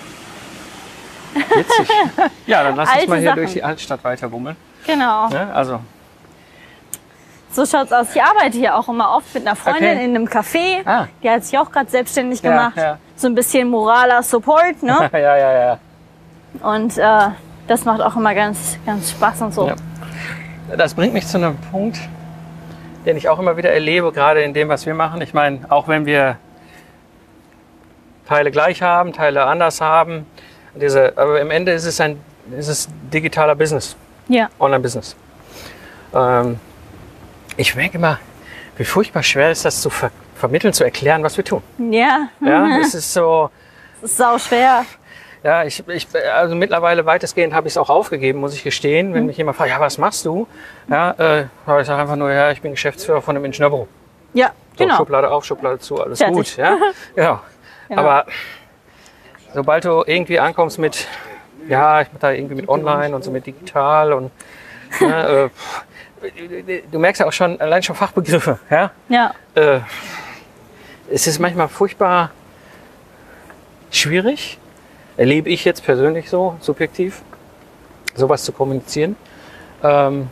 Witzig. *laughs* ja, dann lass uns mal hier Sachen. durch die Altstadt weiter bummeln. Genau. Ne? Also, So schaut's aus. Ich arbeite hier auch immer oft mit einer Freundin Okay. in einem Café. Ah. Die hat sich auch gerade selbstständig Ja, gemacht. ja. So ein bisschen moraler Support, ne? *laughs* ja, ja, ja. Und äh, das macht auch immer ganz, ganz Spaß und so. Ja. Das bringt mich zu einem Punkt, den ich auch immer wieder erlebe, gerade in dem, was wir machen. Ich meine, auch wenn wir Teile gleich haben, Teile anders haben, diese, aber im Ende ist es ein ist es digitaler Business, Ja. Online-Business. Ähm, ich merke immer, wie furchtbar schwer ist das zu ver vermitteln, zu erklären, was wir tun. Ja, Ja, *laughs* es ist so, das ist sau schwer. ja, ich, ich, also mittlerweile weitestgehend habe ich es auch aufgegeben, muss ich gestehen. Wenn mich jemand fragt, ja, was machst du? Ja, äh, aber ich sage einfach nur, ja, ich bin Geschäftsführer von einem Ingenieurbüro. Ja, So, genau. Schublade auf, Schublade zu, alles Fertig. gut. Ja? *laughs* Genau. Genau. Aber sobald du irgendwie ankommst mit, ja, ich mache da irgendwie mit online und so mit digital und ne, äh, du merkst ja auch schon, allein schon Fachbegriffe, ja. Ja, Äh, es ist manchmal furchtbar schwierig, erlebe ich jetzt persönlich so, subjektiv, sowas zu kommunizieren. Ähm,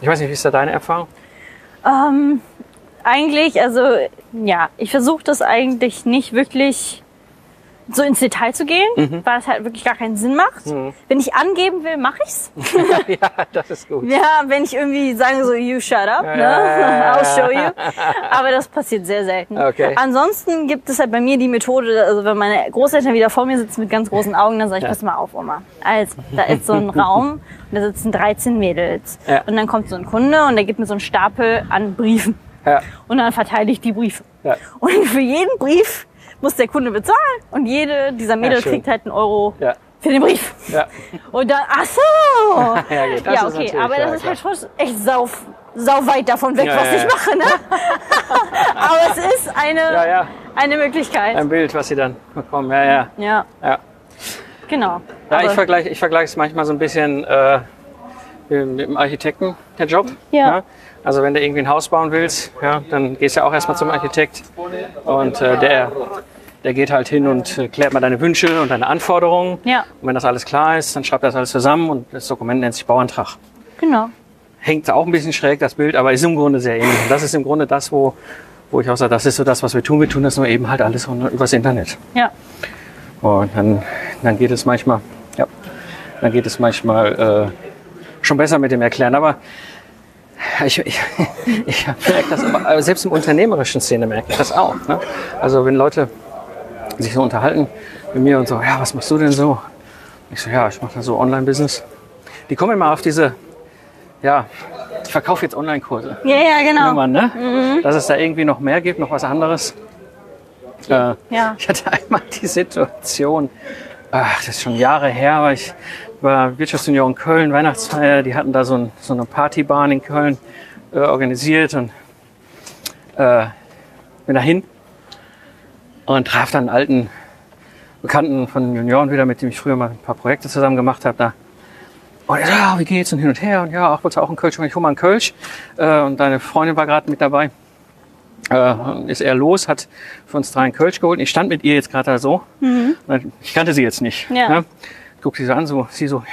ich weiß nicht, wie ist da deine Erfahrung? ähm, eigentlich, also ja, ich versuche das eigentlich nicht wirklich so ins Detail zu gehen, Mhm. weil es halt wirklich gar keinen Sinn macht. Wenn ich angeben will, mache ich's. *laughs* ja, das ist gut. Ja, wenn ich irgendwie sage so, you shut up, Ja, ne? ja, I'll show you. Aber das passiert sehr selten. Okay. Ansonsten gibt es halt bei mir die Methode, also wenn meine Großeltern wieder vor mir sitzen mit ganz großen Augen, dann sage ich, Ja. pass mal auf, Oma. Also, da ist so ein *laughs* Raum und da sitzen 13 Mädels. Ja. Und dann kommt so ein Kunde und der gibt mir so einen Stapel an Briefen. Ja, Und dann verteile ich die Briefe. ja. Und für jeden Brief muss der Kunde bezahlen. Und jede dieser Mädels schön. kriegt halt einen Euro Ja. für den Brief. Ja. *laughs* Und dann, ach so! *laughs* Ja, gut, ja, okay, aber ja, das ist halt schon echt sau, sau weit davon weg, Ja, was ja, ich ja. mache, ne? *laughs* aber es ist eine, Ja, ja. eine Möglichkeit. Ein Bild, was sie dann bekommen. Ja, ja. ja, ja. genau. ja ich vergleiche ich vergleiche es manchmal so ein bisschen äh, mit dem Architekten, der Job. Ja. Also wenn du irgendwie ein Haus bauen willst, ja, dann gehst du ja auch erstmal zum Architekt. Und äh, der, der geht halt hin und äh, klärt mal deine Wünsche und deine Anforderungen. Ja. Und wenn das alles klar ist, dann schreibt er das alles zusammen und das Dokument nennt sich Bauantrag. Genau. hängt auch ein bisschen schräg, das Bild, aber ist im Grunde sehr ähnlich. Und das ist im Grunde das, wo, wo ich auch sage, das ist so das, was wir tun. Wir tun das nur eben halt alles übers Internet. Ja. Und dann, dann geht es manchmal, ja, dann geht es manchmal äh, schon besser mit dem Erklären. Aber ich, ich, *laughs* ich merke das, aber aber selbst im unternehmerischen Szene merke ich das auch. Ne? Also wenn Leute sich so unterhalten mit mir und so, ja, was machst du denn so? Ich so, ja, ich mache so Online-Business. Die kommen immer auf diese, ja, ich verkaufe jetzt Online-Kurse. Ja, ja, genau. Nummern, ne? Dass es da irgendwie noch mehr gibt, noch was anderes. Äh, Ja. *laughs* Ich hatte einmal die Situation, ach, das ist schon Jahre her, aber ich war Wirtschaftsunion Köln, Weihnachtsfeier, die hatten da so, ein, so eine Partybahn in Köln äh, organisiert und äh, bin dahin und traf dann einen alten Bekannten von Junioren wieder, mit dem ich früher mal ein paar Projekte zusammen gemacht habe. Da. Und er ja, wie geht's und hin und her und ja, ach, wolltest du auch einen Kölsch? Ich hol mal einen Kölsch. Äh, und deine Freundin war gerade mit dabei. Äh, ist er los, hat für uns drei einen Kölsch geholt. Ich stand mit ihr jetzt gerade da so. Und Ich kannte sie jetzt nicht. Ja. Ne? Guck sie so an, so, sie so,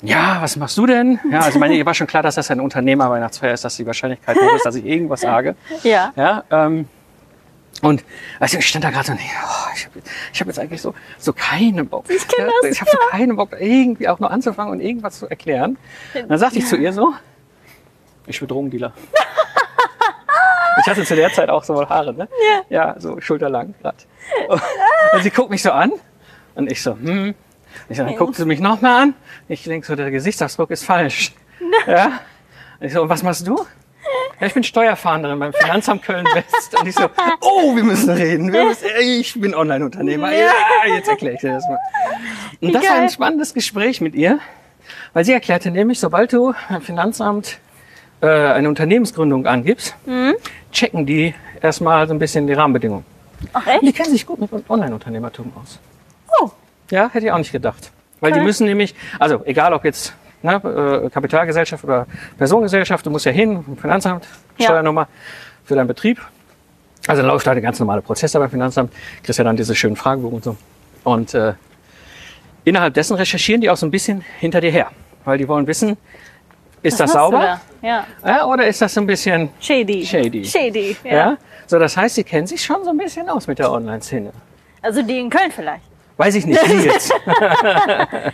ja, was machst du denn? Ja, also ich meine, ihr war schon klar, dass das ein Unternehmerweihnachtsfeier ist, dass die Wahrscheinlichkeit hoch ist, dass ich irgendwas sage. *laughs* Ja. Ja, ähm, und also ich stand da gerade so, nee, oh, ich habe hab jetzt eigentlich so, so keinen Bock. Ich kenn das, Ich habe so keinen Bock, irgendwie auch nur anzufangen und irgendwas zu erklären. Und dann sagte ich zu ihr so, ich bin Drogendealer. *laughs* ich hatte zu der Zeit auch so Haare, ne? Ja. Ja, so schulterlang grad. Und sie guckt mich so an und ich so, hm. Ich so, dann guckt sie mich nochmal an. Ich denke so, der Gesichtsausdruck ist falsch. *laughs* Ja. Ich so, und was machst du? Ja, ich bin Steuerfahnderin beim Finanzamt Köln-West. Und ich so, oh, wir müssen reden. Wir müssen, ich bin Online-Unternehmer. Ja, jetzt erkläre ich dir das mal. Und das war ein geil. spannendes Gespräch mit ihr, weil sie erklärte nämlich, sobald du beim Finanzamt äh, eine Unternehmensgründung angibst, Mhm. checken die erstmal so ein bisschen die Rahmenbedingungen. Ach Die echt? kennen sich gut mit Online-Unternehmertum aus. Oh. Ja, hätte ich auch nicht gedacht. Weil die Okay. müssen nämlich, also egal ob jetzt ne, äh, Kapitalgesellschaft oder Personengesellschaft, du musst ja hin, Finanzamt, Ja. Steuernummer für deinen Betrieb. Also dann läuft da der ganz normale Prozess da beim Finanzamt, kriegst ja dann diese schönen Fragebogen und so. Und äh, innerhalb dessen recherchieren die auch so ein bisschen hinter dir her. Weil die wollen wissen, ist das du sauber? da? Ja. Ja, oder ist das so ein bisschen Shady. Shady. Shady, ja. ja. So, das heißt, sie kennen sich schon so ein bisschen aus mit der Online-Szene. Also die in Köln vielleicht. Weiß ich nicht, wie jetzt. *laughs* *laughs*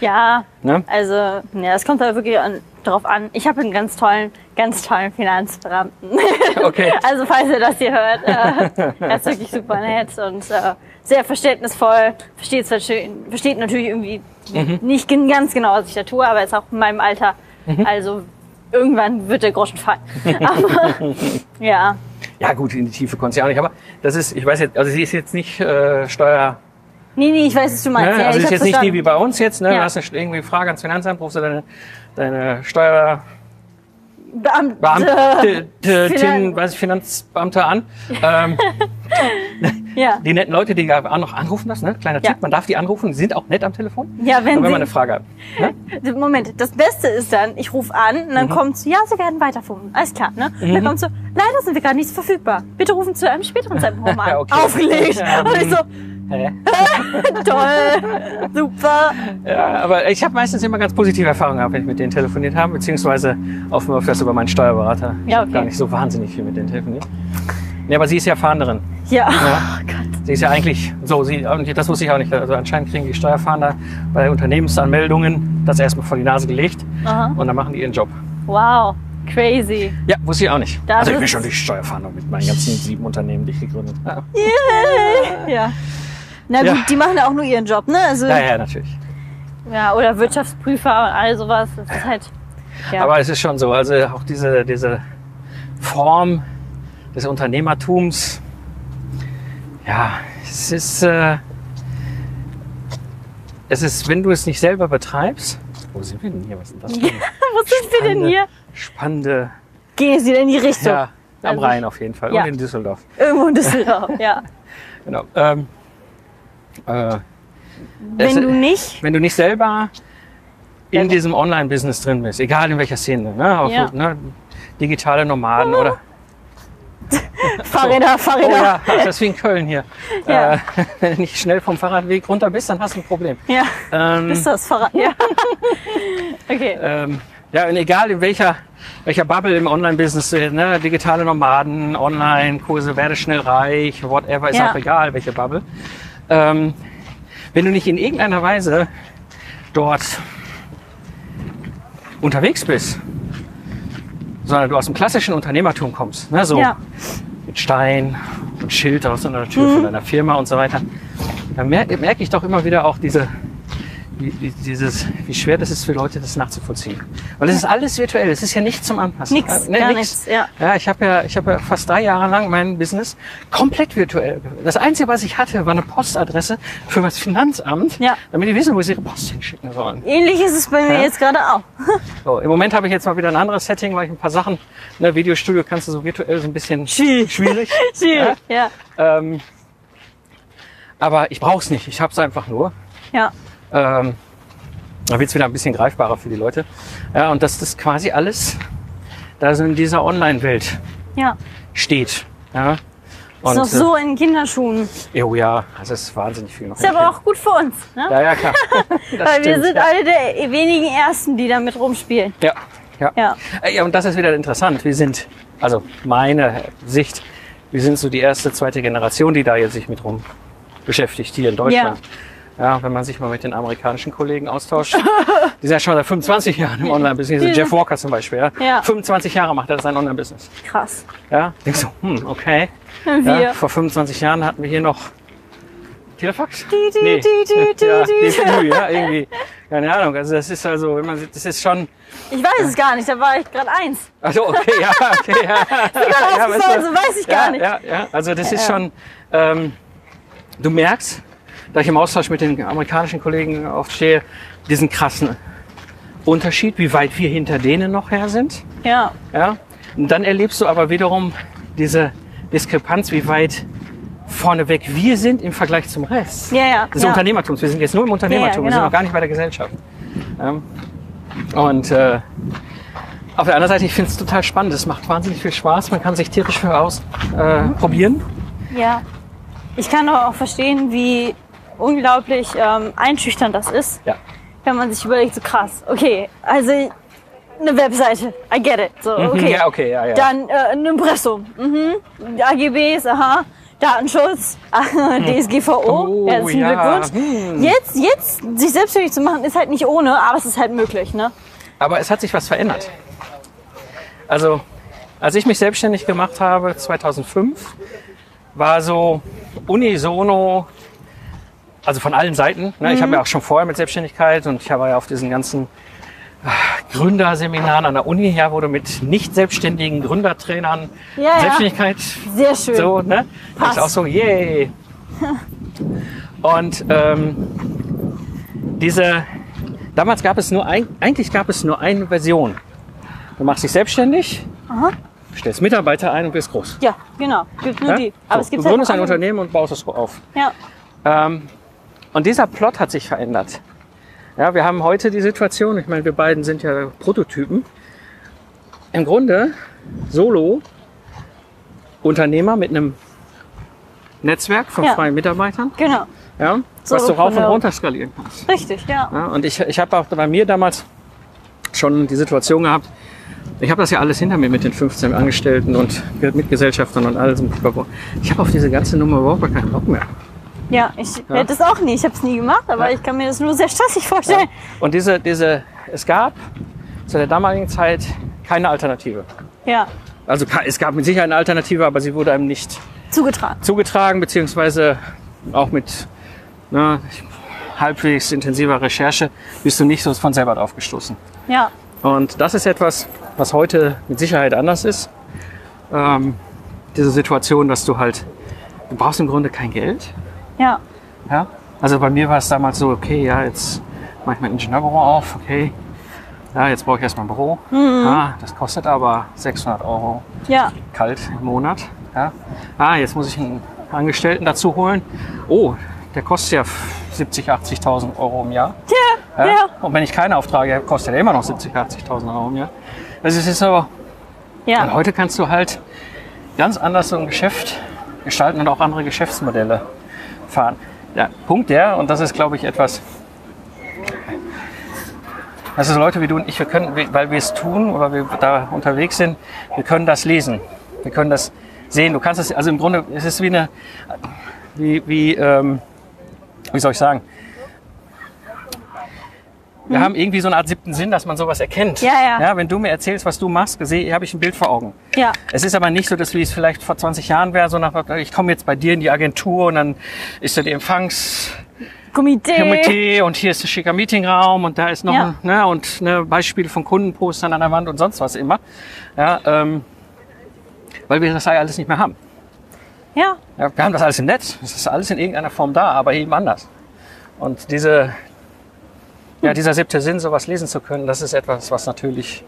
Ja, Ne? also, ja, es kommt da wirklich an, drauf an. Ich habe einen ganz tollen, ganz tollen Finanzbeamten. *laughs* Okay. Also, falls ihr das hier hört, äh, er ist wirklich super nett und äh, sehr verständnisvoll. Versteht, versteht natürlich irgendwie Mhm. nicht ganz genau, was ich da tue, aber ist auch in meinem Alter. Mhm. Also, irgendwann wird der Groschen fallen. *laughs* Aber, ja, Ja gut, in die Tiefe konnte sie auch nicht. Aber das ist, ich weiß jetzt, also sie ist jetzt nicht äh, Steuer... nee, nee, ich weiß, was du meinst. Ne? Ja, Also ist jetzt nicht die verstanden. wie bei uns jetzt. Ne? Ja. Du hast eine, irgendwie eine Frage ans Finanzamt, rufst du deine, deine Steuerbeamte, Beamte. Finan- weiß ich, Finanzbeamte an. Ähm, *laughs* *laughs* Ja. die netten Leute, die auch noch anrufen lassen. Ne? Kleiner Ja. Tipp, man darf die anrufen, die sind auch nett am Telefon. Ja, wenn wenn man eine Frage hat. Ne? *laughs* Moment, das Beste ist dann, ich rufe an und Mhm. dann kommt so, ja, Sie werden weiterfunken. Alles klar, ne? Dann kommt so, leider sind wir gerade nicht verfügbar. Bitte rufen zu einem späteren Zeitpunkt an. Okay. Aufgelegt. Ja, und ich so, Hä? *laughs* toll, super. Ja, aber ich habe meistens immer ganz positive Erfahrungen gehabt, wenn ich mit denen telefoniert habe, beziehungsweise öfters über meinen Steuerberater. Ich Ja, okay. gar nicht so wahnsinnig viel mit denen telefoniert. Nee, aber sie ist ja Fahnderin. Ja, Ja. oh Gott. Sie ist ja eigentlich so, sie, und das wusste ich auch nicht. Also anscheinend kriegen die Steuerfahnder bei Unternehmensanmeldungen das erstmal vor die Nase gelegt Aha. und dann machen die ihren Job. Wow, crazy. Ja, wusste ich auch nicht. Das also ich bin schon durch Steuerfahnder mit meinen ganzen sieben Unternehmen, die ich gegründet habe. Ja. Na Ja. gut, die machen ja auch nur ihren Job, ne? Also, Ja, ja, natürlich. ja, oder Wirtschaftsprüfer und all sowas. Das ist halt, ja. Aber es ist schon so, also auch diese, diese Form des Unternehmertums, ja, es ist, äh, es ist, wenn du es nicht selber betreibst, wo sind wir denn hier? Was ist denn das? *laughs* für eine Wo sind wir denn spannende- hier? Spannende, Gehen Sie denn in die Richtung? ja, am Also- Rhein auf jeden Fall Ja. und in Düsseldorf. Irgendwo in Düsseldorf, ja. *laughs* Genau. Ähm, äh, Wenn du nicht, wenn du nicht selber in diesem Online-Business drin bist, egal in welcher Szene, ne, auch Ja. ne, digitale Nomaden oder *laughs* Fahrräder, Oh Fahrräder. ja, das ist wie in Köln hier. Ja. Äh, *laughs* wenn du nicht schnell vom Fahrradweg runter bist, dann hast du ein Problem. Ja, Ähm, ist das Fahrrad, ja. *laughs* Okay. ähm, ja, und egal in welcher, welcher Bubble im Online-Business, äh, ne, digitale Nomaden, Online-Kurse, werde schnell reich, whatever, ist Ja. auch egal, welche Bubble. Ähm, wenn du nicht in irgendeiner Weise dort unterwegs bist, sondern du aus dem klassischen Unternehmertum kommst, ne, so Ja. mit Stein und Schild aus einer Tür von deiner Firma und so weiter, dann merke merk ich doch immer wieder auch diese, wie, wie, dieses, wie schwer das ist für Leute, das nachzuvollziehen. Weil es ist alles virtuell, es ist ja nichts zum Anpassen. Nix, Äh, ne, gar nichts, ja. Ja, ich habe ja, ich habe ja fast drei Jahre lang mein Business komplett virtuell. Das Einzige, was ich hatte, war eine Postadresse für das Finanzamt, Ja. damit die wissen, wo sie ihre Post hinschicken sollen. Ähnlich ist es bei mir Ja. jetzt gerade auch. *laughs* So, Im Moment habe ich jetzt mal wieder ein anderes Setting, weil ich ein paar Sachen, ne, Videostudio kannst du so virtuell so ein bisschen Schwierig. *laughs* schwierig. Schwierig. Ja. Ähm, aber ich brauche es nicht, ich habe es einfach nur. Ja. Ähm, da wird es wieder ein bisschen greifbarer für die Leute. Ja, und dass das quasi alles da so in dieser Online-Welt Ja. steht. Ja. Ist Und, noch so in Kinderschuhen. Äh, oh ja, das ist wahnsinnig viel noch. Ist aber auch gut für uns, ne? Ja, ja, klar. *laughs* Weil wir sind ja. alle der wenigen Ersten, die damit rumspielen. Ja, ja. Ja. Äh, Ja, und das ist wieder interessant. Wir sind, also meine Sicht, wir sind so die erste, zweite Generation, die da jetzt sich mit rum beschäftigt hier in Deutschland. Ja. Wenn man sich mal mit den amerikanischen Kollegen austauscht. die sind ja schon seit 25 Jahren im Online-Business. Ja. Jeff Walker zum Beispiel. Ja. Ja. 25 Jahre macht er sein Online-Business. Krass. Ja, denkst so, hm, okay. Wir. Ja, vor 25 Jahren hatten wir hier noch Telefax? Die, die, Nee. die, die, die, ja, die. DFÜ, ja, irgendwie. Keine Ahnung. Also das ist also, wenn man sieht, das ist schon. Ich weiß es gar nicht, da war ich gerade eins. Also okay, ja, okay, ja. *laughs* Ja, aufgefallen, weißt du, so weiß ich ja, gar nicht. Ja, ja. Also das ist Ja. schon. Ähm, du merkst, da ich im Austausch mit den amerikanischen Kollegen oft stehe, diesen krassen Unterschied, wie weit wir hinter denen noch her sind. Ja, Ja? Und dann erlebst du aber wiederum diese Diskrepanz, wie weit vorneweg wir sind im Vergleich zum Rest ja, ja. des ja. Unternehmertums. Wir sind jetzt nur im Unternehmertum, wir sind genau. noch gar nicht bei der Gesellschaft. Ähm, und äh, auf der anderen Seite, ich finde es total spannend. Es macht wahnsinnig viel Spaß. Man kann sich tierisch für ausprobieren. Äh, probieren. Ja. Ich kann auch verstehen, wie unglaublich ähm, einschüchternd das ist, Ja. wenn man sich überlegt, so krass, okay, also eine Webseite, I get it. So, Mhm, okay. Ja, okay, ja, ja. Dann äh, ein Impressum, mhm. AGBs, aha, Datenschutz, *laughs* DSGVO, Oh, herzlichen ja. Glückwunsch. Hm. Jetzt, jetzt sich selbstständig zu machen, ist halt nicht ohne, aber es ist halt möglich, ne? Aber es hat sich was verändert. Also, als ich mich selbstständig gemacht habe, 2005, war so unisono, also von allen Seiten. Ne? Ich habe ja auch schon vorher mit Selbstständigkeit und ich war ja auf diesen ganzen ah, Gründerseminaren an der Uni, ja, wo du mit nicht selbstständigen Gründertrainern Ja, ja. Selbstständigkeit Sehr schön. so, ne? Das Passt. ist auch so, yay. *laughs* Und ähm, diese, damals gab es nur ein, eigentlich gab es nur eine Version. Du machst dich selbstständig, Aha. stellst Mitarbeiter ein und wirst groß. Ja, genau. Gibt nur Ja? die. Aber so, es gibt du halt gründest noch ein. Unternehmen und baust es auf. Ja, Ähm, und dieser Plot hat sich verändert. Ja, wir haben heute die Situation, ich meine, wir beiden sind ja Prototypen. Im Grunde Solo Unternehmer mit einem Netzwerk von Ja. freien Mitarbeitern, genau. ja, was du rauf und runter skalieren kannst. Richtig, ja. Ja, und ich, ich habe auch bei mir damals schon die Situation gehabt, ich habe das ja alles hinter mir mit den 15 Angestellten und Mitgesellschaftern und alles. Ich habe auf diese ganze Nummer überhaupt keinen Bock mehr. Ja, ich hätte es auch nie. Ich habe es nie gemacht, aber Ja. ich kann mir das nur sehr stressig vorstellen. Und diese, diese, es gab zu der damaligen Zeit keine Alternative. Ja, Also es gab mit Sicherheit eine Alternative, aber sie wurde einem nicht zugetragen. zugetragen, beziehungsweise auch mit ne, halbwegs intensiver Recherche bist du nicht so von selber drauf gestoßen. Ja, Und das ist etwas, was heute mit Sicherheit anders ist. Ähm, diese Situation, dass du halt, du brauchst im Grunde kein Geld. Ja, Ja? Also bei mir war es damals so, okay, ja, jetzt mache ich mein Ingenieurbüro auf, okay. Ja, jetzt brauche ich erstmal ein Büro. Ja, das kostet aber 600 Euro ja, kalt im Monat. Ja. Ah, jetzt muss ich einen Angestellten dazu holen. Oh, der kostet ja 70.000, 80.000 Euro im Jahr. ja, ja, Und wenn ich keine Aufträge habe, kostet er immer noch 70.000, 80.000 Euro im Jahr. Also es ist so, und ja, heute kannst du halt ganz anders so ein Geschäft gestalten und auch andere Geschäftsmodelle fahren. Der Punkt der, und das ist glaube ich etwas, also Leute wie du und ich, wir können, weil wir es tun oder wir da unterwegs sind, wir können das lesen. Wir können das sehen. Du kannst es, also im Grunde, es ist wie eine, wie, wie, ähm, wie soll ich sagen? Wir haben irgendwie so eine Art siebten Sinn, dass man sowas erkennt. Mhm. Ja, ja. ja wenn du mir erzählst, was du machst, sehe, habe ich ein Bild vor Augen. ja, Es ist aber nicht so, dass wie es vielleicht vor 20 Jahren wäre, so nach, ich komme jetzt bei dir in die Agentur und dann ist da die Empfangskomitee Komitee. und hier ist ein schicker Meetingraum und da ist noch Ja. ein, ne, und ne, Beispiele von Kundenpostern an der Wand und sonst was immer. Ja, ähm, weil wir das alles nicht mehr haben. Ja, Ja, wir haben das alles im Netz, es ist alles in irgendeiner Form da, aber eben anders. Und diese, ja, dieser siebte Sinn, sowas lesen zu können, das ist etwas, was natürlich,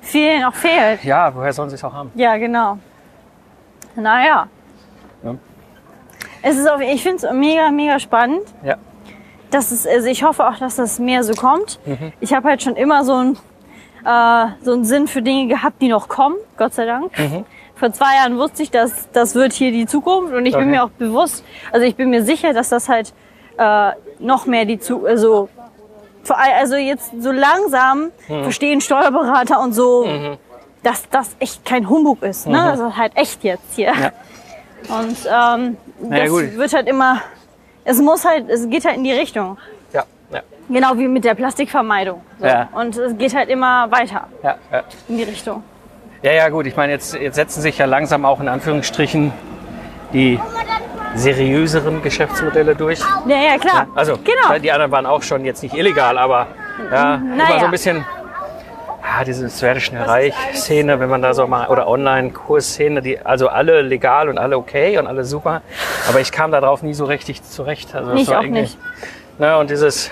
vielen noch fehlt. ja, woher sollen sie es auch haben? Ja, genau. Naja. Ja. Es ist auf, ich finde es mega, mega spannend. Ja. Das ist, also ich hoffe auch, dass das mehr so kommt. Mhm. Ich habe halt schon immer so einen äh, so einen Sinn für Dinge gehabt, die noch kommen, Gott sei Dank. Mhm. Vor zwei Jahren wusste ich, dass das wird hier die Zukunft und ich bin Okay. mir auch bewusst, also ich bin mir sicher, dass das halt äh, noch mehr die Zukunft, also also jetzt so langsam Mhm. verstehen Steuerberater und so, dass das echt kein Humbug ist. Ne? Das ist halt echt jetzt hier. Mhm. Ja. Und ähm, Na ja, das gut. wird halt immer, es muss halt, es geht halt in die Richtung. Ja, ja, Genau wie mit der Plastikvermeidung. So. Ja. Und es geht halt immer weiter ja, ja. in die Richtung. Ja, ja, gut. Ich meine, jetzt, jetzt setzen sich ja langsam auch in Anführungsstrichen die seriöseren Geschäftsmodelle durch. Ja, ja, klar. Also genau. die anderen waren auch schon jetzt nicht illegal, aber ja, immer Naja. so ein bisschen ja, diese es werde schnell reich Szene, wenn man da so mal oder Online-Kursszene, die also alle legal und alle okay und alle super, aber ich kam darauf nie so richtig zurecht. Also Ich auch nicht. Ne, und dieses,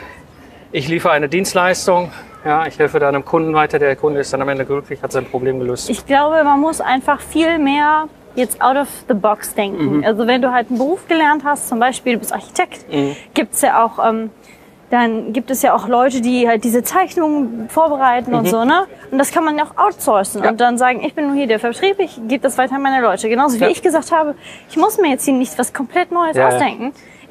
ich liefere eine Dienstleistung, ja, ich helfe da einem Kunden weiter, der Kunde ist dann am Ende glücklich, hat sein Problem gelöst. Ich glaube, man muss einfach viel mehr jetzt out of the box denken. Mhm. Also wenn du halt einen Beruf gelernt hast, zum Beispiel du bist Architekt, Mhm. gibt's ja auch, ähm, dann gibt es ja auch Leute, die halt diese Zeichnungen vorbereiten und so, ne? Und das kann man ja auch outsourcen Mhm. Ja. und dann sagen, ich bin nur hier der Vertrieb, ich gebe das weiter an meine Leute. Genauso wie Ja. ich gesagt habe, ich muss mir jetzt hier nicht was komplett Neues Ja, ja.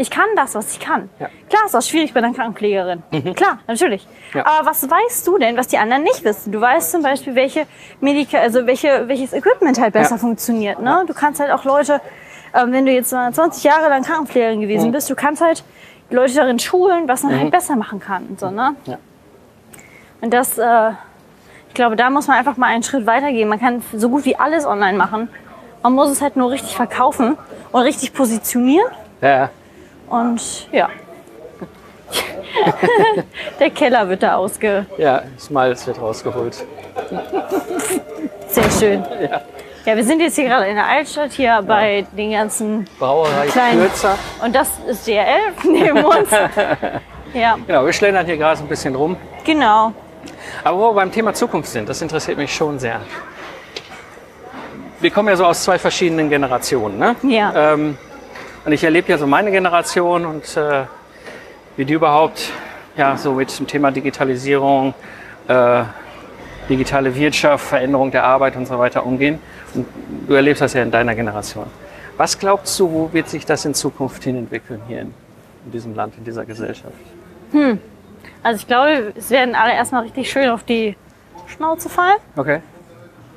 Ich kann das, was ich kann. Ja. Klar ist das schwierig bei einer Krankenpflegerin. Klar, natürlich. Ja. Aber was weißt du denn, was die anderen nicht wissen? Du weißt zum Beispiel, welche Medika also welche, welches Equipment halt besser Ja. funktioniert. Ne? Du kannst halt auch Leute, ähm, wenn du jetzt mal 20 Jahre lang Krankenpflegerin gewesen Mhm. bist, du kannst halt Leute darin schulen, was man halt besser machen kann. Und, so, ne? Ja. und das, äh, ich glaube, da muss man einfach mal einen Schritt weitergehen. Man kann so gut wie alles online machen. Man muss es halt nur richtig verkaufen und richtig positionieren. Ja. Und ja. *laughs* Der Keller wird da ausge. ja, Smiles wird rausgeholt. Sehr schön. Ja. wir sind jetzt hier gerade in der Altstadt, hier bei den ganzen. Brauerei Klein. Kürzer. Und das ist DRL *laughs* neben uns. *laughs* Ja, Genau, wir schlendern hier gerade so ein bisschen rum. genau. Aber wo wir beim Thema Zukunft sind, das interessiert mich schon sehr. Wir kommen ja so aus zwei verschiedenen Generationen. Ne? Ja. Ähm, und ich erlebe ja so meine Generation und äh, wie die überhaupt ja, so mit dem Thema Digitalisierung, äh, digitale Wirtschaft, Veränderung der Arbeit und so weiter umgehen. Und du erlebst das ja in deiner Generation. Was glaubst du, wo wird sich das in Zukunft hin entwickeln hier in, in diesem Land, in dieser Gesellschaft? Also ich glaube, es werden alle erstmal richtig schön auf die Schnauze fallen, Okay.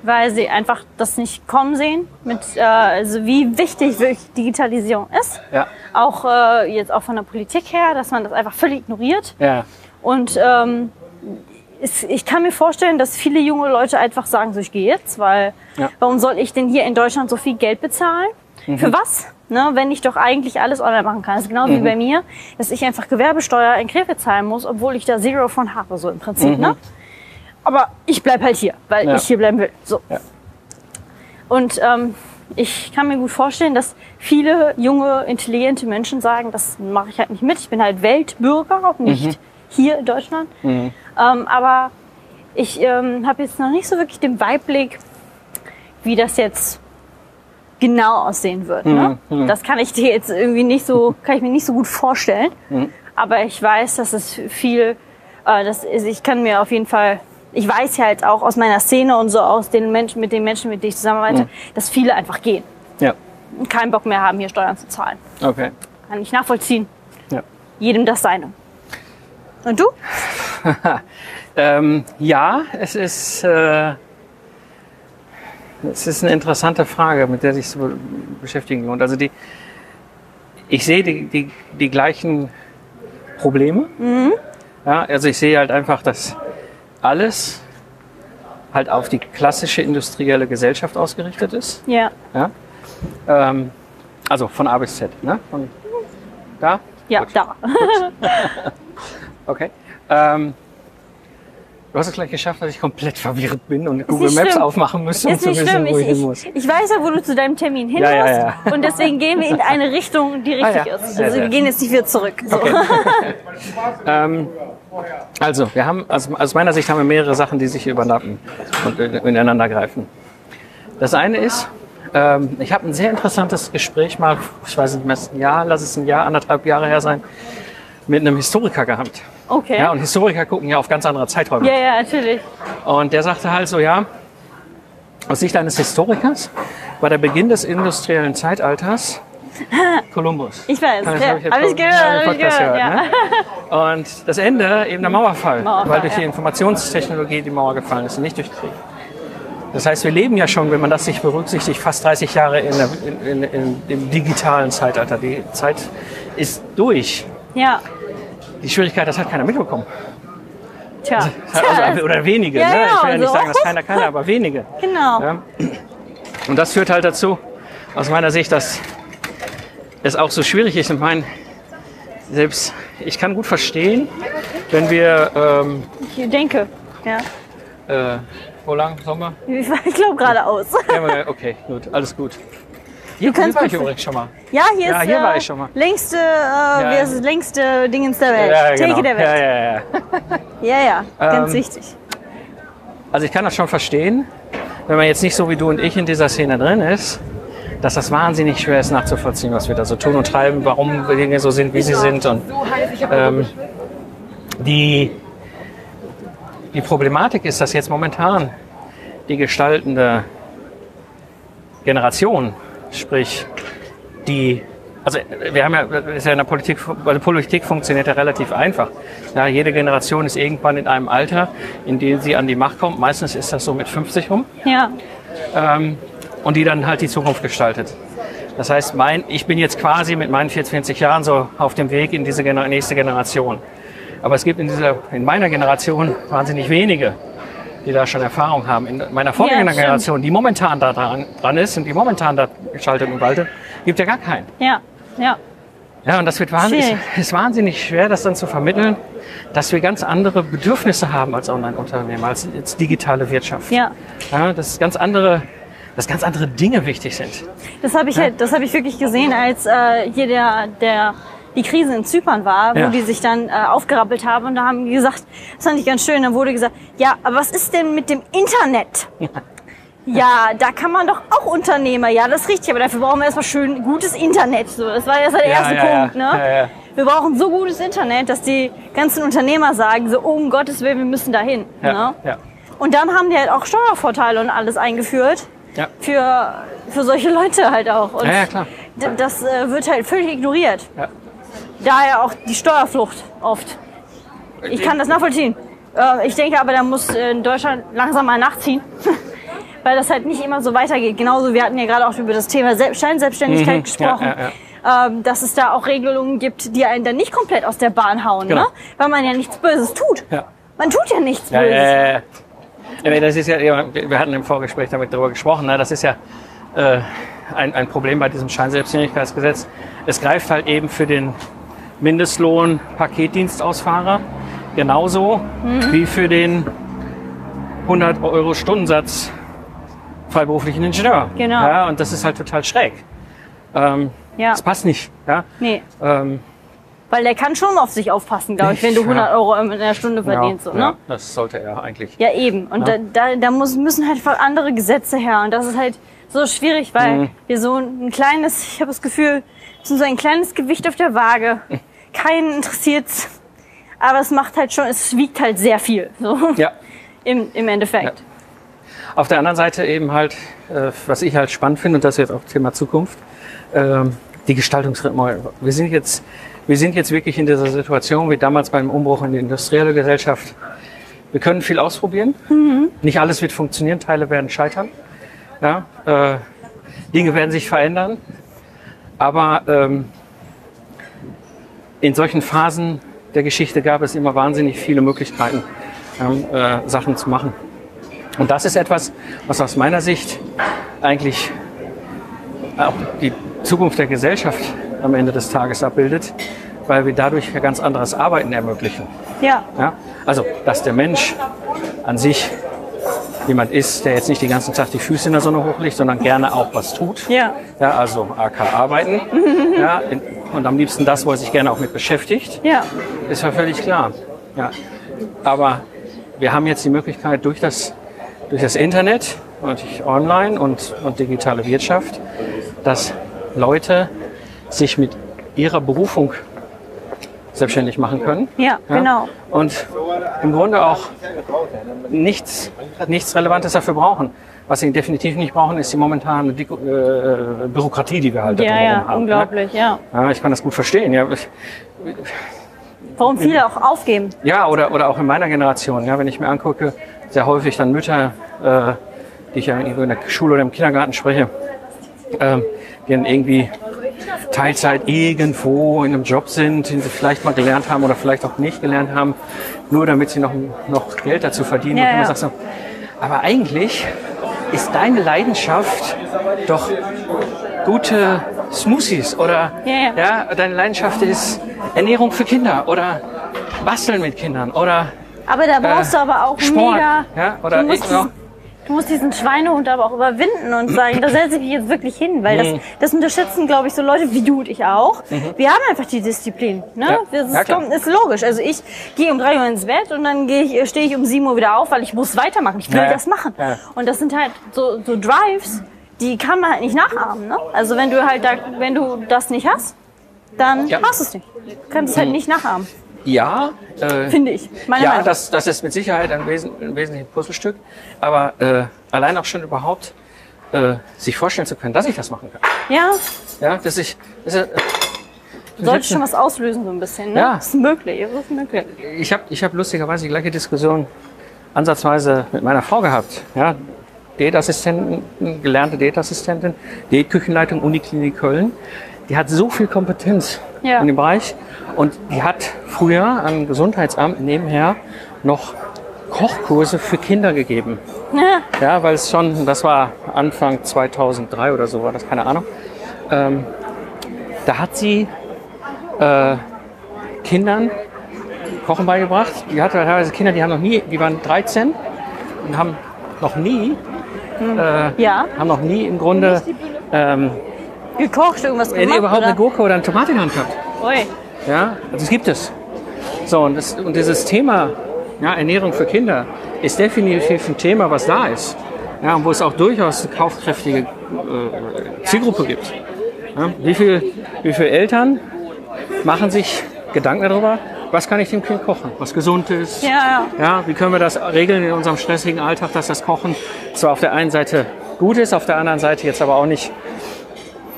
Weil sie einfach das nicht kommen sehen, mit, äh, also wie wichtig wirklich Digitalisierung ist. Ja. Auch äh, jetzt auch von der Politik her, dass man das einfach völlig ignoriert. Ja. Und ähm, es, ich kann mir vorstellen, dass viele junge Leute einfach sagen, so ich gehe jetzt, weil Ja. warum soll ich denn hier in Deutschland so viel Geld bezahlen? Für was? Ne, wenn ich doch eigentlich alles online machen kann. Das ist genau wie bei mir, dass ich einfach Gewerbesteuer in Krefeld zahlen muss, obwohl ich da Zero von habe, so im Prinzip. Ne? Aber ich bleib halt hier, weil Ja. ich hier bleiben will. So. Ja. Und ähm, ich kann mir gut vorstellen, dass viele junge, intelligente Menschen sagen, das mache ich halt nicht mit. Ich bin halt Weltbürger, auch nicht hier in Deutschland. Ähm, aber ich ähm, habe jetzt noch nicht so wirklich den Weitblick, wie das jetzt genau aussehen wird. Ne? Das kann ich dir jetzt irgendwie nicht so, *laughs* kann ich mir nicht so gut vorstellen. Aber ich weiß, dass es viel, äh, das ist, ich kann mir auf jeden Fall, ich weiß ja halt auch aus meiner Szene und so aus den Menschen, mit den Menschen, mit denen ich zusammenarbeite, dass viele einfach gehen Ja. und keinen Bock mehr haben, hier Steuern zu zahlen. Okay. Kann ich nachvollziehen. Ja. Jedem das seine. Und du? *laughs* Ähm, ja, es ist, äh, es ist eine interessante Frage, mit der sich be- beschäftigen lohnt. Also die, ich sehe die, die, die gleichen Probleme. Ja, also ich sehe halt einfach, dass alles halt auf die klassische industrielle Gesellschaft ausgerichtet ist. Ja. Ja? Ähm, also von A bis Z. Ne? Von da? Ja, Gut. da. *laughs* Okay. Ähm, du hast es gleich geschafft, dass ich komplett verwirrt bin und Google Maps schlimm. aufmachen müsste, um zu wissen, schlimm. wo ich, Ich, hin muss. ich weiß ja, wo du zu deinem Termin hin Ja, ja, musst. ja. Und deswegen gehen wir in eine Richtung, die richtig Ah, ja. ist. Also wir gehen jetzt nicht wieder zurück. So. *laughs* Ähm, also, wir haben, also aus meiner Sicht haben wir mehrere Sachen, die sich überlappen und in- ineinander greifen. Das eine ist, ähm, ich habe ein sehr interessantes Gespräch mal, ich weiß nicht mehr, ein Jahr, lass es ein Jahr, anderthalb Jahre her sein, mit einem Historiker gehabt. Okay. Ja, und Historiker gucken ja auf ganz andere Zeiträume. Ja, ja, natürlich. Und der sagte halt so, ja, aus Sicht eines Historikers war der Beginn des industriellen Zeitalters Kolumbus. Ich weiß. Das Ja, hab ich hab ich gehört. Hab ich gehört. gehört, Ja. Und das Ende eben der Mauerfall, Mauerfall, weil durch die ja. Informationstechnologie die Mauer gefallen ist und nicht durch Krieg. Das heißt, wir leben ja schon, wenn man das sich berücksichtigt, fast 30 Jahre in, der, in, in, in, im digitalen Zeitalter. Die Zeit ist durch. Ja. Die Schwierigkeit, das hat keiner mitbekommen. Tja. Also, oder wenige. Ja, ne? Ich will ja nicht so. sagen, dass keiner kann, aber wenige. *laughs* Genau. Ja. Und das führt halt dazu, aus meiner Sicht, dass es auch so schwierig ist. Ich meine, selbst ich kann gut verstehen, wenn wir, ähm, Ich denke. Ja. äh, wo lang wir? Ich *laughs* glaube geradeaus. Ja, okay, gut, alles gut. Hier, hier war ich übrigens schon mal. Ja, hier Ja, ist hier äh, war ich schon mal. längste, äh, wie heißt es, längste Dingens der Welt. Ja, Theke genau. der Welt. Ja, ja, ja. *laughs* Ja, ja, ganz Ähm, wichtig. Also ich kann das schon verstehen, wenn man jetzt nicht so wie du und ich in dieser Szene drin ist, dass das wahnsinnig schwer ist nachzuvollziehen, was wir da so tun und treiben, warum Dinge so sind, wie sie sind. Und ähm, die, die Problematik ist, dass jetzt momentan die gestaltende Generation, sprich die, also wir haben ja, ist ja in der Politik, also Politik funktioniert ja relativ einfach. Ja, jede Generation ist irgendwann in einem Alter, in dem sie an die Macht kommt. Meistens ist das so mit 50 rum Ja, ähm, und die dann halt die Zukunft gestaltet. Das heißt, mein, ich bin jetzt quasi mit meinen 44 Jahren so auf dem Weg in diese Gener nächste Generation. Aber es gibt in, dieser, in meiner Generation wahnsinnig wenige, die da schon Erfahrung haben. In meiner vorgehenden stimmt. Generation, die momentan da dran, dran ist und die momentan da geschaltet und waltet, gibt ja gar keinen. ja, ja. Ja, und das wird wahnsinnig, Schwierig. *laughs* ist wahnsinnig schwer, das dann zu vermitteln, dass wir ganz andere Bedürfnisse haben als Online-Unternehmer, als, als digitale Wirtschaft. Ja, Ja, dass ganz andere, dass ganz andere Dinge wichtig sind. das habe ich halt, das habe ich wirklich gesehen, als äh, hier der, der die Krise in Zypern war, wo Ja. die sich dann äh, aufgerappelt haben und da haben die gesagt, das fand ich ganz schön, dann wurde gesagt, ja, aber was ist denn mit dem Internet? Ja, da kann man doch auch Unternehmer, ja, das ist richtig, aber dafür brauchen wir erstmal schön gutes Internet. So, das war jetzt der Ja, erste ja, ja. Punkt, ne? Ja, ja. Wir brauchen so gutes Internet, dass die ganzen Unternehmer sagen, so, um Gottes Willen, wir müssen dahin. Ja, Ne? ja, Und dann haben die halt auch Steuervorteile und alles eingeführt. ja. Für, für solche Leute halt auch. Und Ja, ja, klar. Das äh, wird halt völlig ignoriert. Ja. Daher auch die Steuerflucht oft. Ich kann das nachvollziehen. Äh, ich denke aber, da muss äh, in Deutschland langsam mal nachziehen. *laughs* Weil das halt nicht immer so weitergeht. Genauso, wir hatten ja gerade auch über das Thema Selbst Scheinselbstständigkeit Mhm. gesprochen. Ja, ja, Ähm, dass es da auch Regelungen gibt, die einen dann nicht komplett aus der Bahn hauen, Genau. ne? weil man ja nichts Böses tut. Ja. Man tut ja nichts Ja, Böses. ja, ja, ja. Ja, Das ist ja, ja, wir hatten im Vorgespräch damit darüber gesprochen, ne? das ist ja äh, ein, ein Problem bei diesem Scheinselbstständigkeitsgesetz. Es greift halt eben für den Mindestlohn Paketdienstausfahrer genauso Mhm. wie für den 100 Euro Stundensatz freiberuflichen Ingenieur. Genau. Ja, und das ist halt total schräg. Ähm, Ja. Das passt nicht. Ja? Nee. Ähm, Weil der kann schon auf sich aufpassen, glaube ich, wenn du Ja. 100 Euro in der Stunde verdienst. ja, so, ne? ja, das sollte er eigentlich. Ja, eben. Und Ja. da, da, muss, müssen halt andere Gesetze her. Und das ist halt so schwierig, weil Mhm. wir so ein kleines, ich habe das Gefühl, so ein kleines Gewicht auf der Waage. *laughs* Keinen interessiert's. Aber es macht halt schon, es wiegt halt sehr viel. So. Ja. *laughs* Im, Im Endeffekt. Auf der anderen Seite eben halt, äh, was ich halt spannend finde, und das ist jetzt auch Thema Zukunft, ähm, die Gestaltungsrhythmen. Wir sind jetzt, wir sind jetzt wirklich in dieser Situation wie damals beim Umbruch in die industrielle Gesellschaft. Wir können viel ausprobieren. Nicht alles wird funktionieren, Teile werden scheitern. Ja, äh, Dinge werden sich verändern. Aber ähm, in solchen Phasen der Geschichte gab es immer wahnsinnig viele Möglichkeiten, ähm, äh, Sachen zu machen. Und das ist etwas, was aus meiner Sicht eigentlich auch die Zukunft der Gesellschaft am Ende des Tages abbildet, weil wir dadurch ja ganz anderes Arbeiten ermöglichen. Ja. Ja? Also, dass der Mensch an sich jemand ist, der jetzt nicht den ganzen Tag die Füße in der Sonne hochlegt, sondern gerne auch was tut. Ja. Ja, also AK arbeiten. *laughs* ja, in, und am liebsten das, wo er sich gerne auch mit beschäftigt. Ja. Ist ja völlig klar. Ja. Aber wir haben jetzt die Möglichkeit durch das, durch das Internet und online und, und digitale Wirtschaft, dass Leute sich mit ihrer Berufung selbstständig machen können. Ja, genau. Und im Grunde auch nichts, nichts Relevantes dafür brauchen. Was sie definitiv nicht brauchen, ist die momentane Dik- äh, Bürokratie, die wir halt da Ja, drumherum ja, haben. unglaublich, ja. Ne? Ja, ich kann das gut verstehen. Ja, ich, Warum viele auch aufgeben. Ja, oder, oder auch in meiner Generation, ja, wenn ich mir angucke, sehr häufig dann Mütter, äh, die ich ja in der Schule oder im Kindergarten spreche, ähm, die dann irgendwie Teilzeit irgendwo in einem Job sind, den sie vielleicht mal gelernt haben oder vielleicht auch nicht gelernt haben, nur damit sie noch, noch Geld dazu verdienen. Ja, Und ja. sag so, aber eigentlich ist deine Leidenschaft doch gute Smoothies oder Ja, ja. deine Leidenschaft ist Ernährung für Kinder oder Basteln mit Kindern oder Aber da brauchst Äh, du aber auch Sport, mega. ja, oder du, musst du musst diesen Schweinehund aber auch überwinden und sagen, da setze ich mich jetzt wirklich hin, weil Mhm. das, das unterschätzen, glaube ich, so Leute wie du und ich auch. Wir haben einfach die Disziplin. Ne? Ja. Das ist, Ja, ist logisch. Also ich gehe um drei Uhr ins Bett und dann gehe ich, stehe ich um sieben Uhr wieder auf, weil ich muss weitermachen. Ich will Ja, das machen. Und das sind halt so, so Drives, die kann man halt nicht nachahmen. Ne? Also wenn du halt da, wenn du das nicht hast, dann Ja. hast du es nicht. Du kannst es halt nicht nachahmen, ja, äh, finde ich. Meine ja, Meinung. das, das ist mit Sicherheit ein, wesen, ein wesentliches Puzzlestück, aber äh, allein auch schon überhaupt äh, sich vorstellen zu können, dass ich das machen kann. ja, Ja, dass ich, dass ich, sollte schon was auslösen so ein bisschen. Ne? Ja. Ist möglich, ist möglich. ich habe ich hab lustigerweise die gleiche Diskussion ansatzweise mit meiner Frau gehabt. Ja, Diätassistentin, gelernte Diätassistentin, Diätküchenleitung Uniklinik Köln. Die hat so viel Kompetenz Ja. in dem Bereich und die hat früher am Gesundheitsamt nebenher noch Kochkurse für Kinder gegeben. Ja, Ja, weil es schon, das war Anfang 2003 oder so, war das keine Ahnung. Ähm, da hat sie äh, Kindern Kochen beigebracht. Die hatte teilweise Kinder, die haben noch nie, die waren 13 und haben noch nie, ja. haben noch nie im Grunde ähm, gekocht, irgendwas gemacht, überhaupt oder? eine Gurke oder eine Tomate in der Hand gehabt. Ui. Ja, also das gibt es. So, und, das, und dieses Thema ja, Ernährung für Kinder ist definitiv ein Thema, was da ist. Ja, und wo es auch durchaus eine kaufkräftige äh, Zielgruppe gibt. Ja, wie viele wie viel Eltern machen sich Gedanken darüber, was kann ich dem Kind kochen, was gesund ist, Ja, ja. ja, wie können wir das regeln in unserem stressigen Alltag, dass das Kochen zwar auf der einen Seite gut ist, auf der anderen Seite jetzt aber auch nicht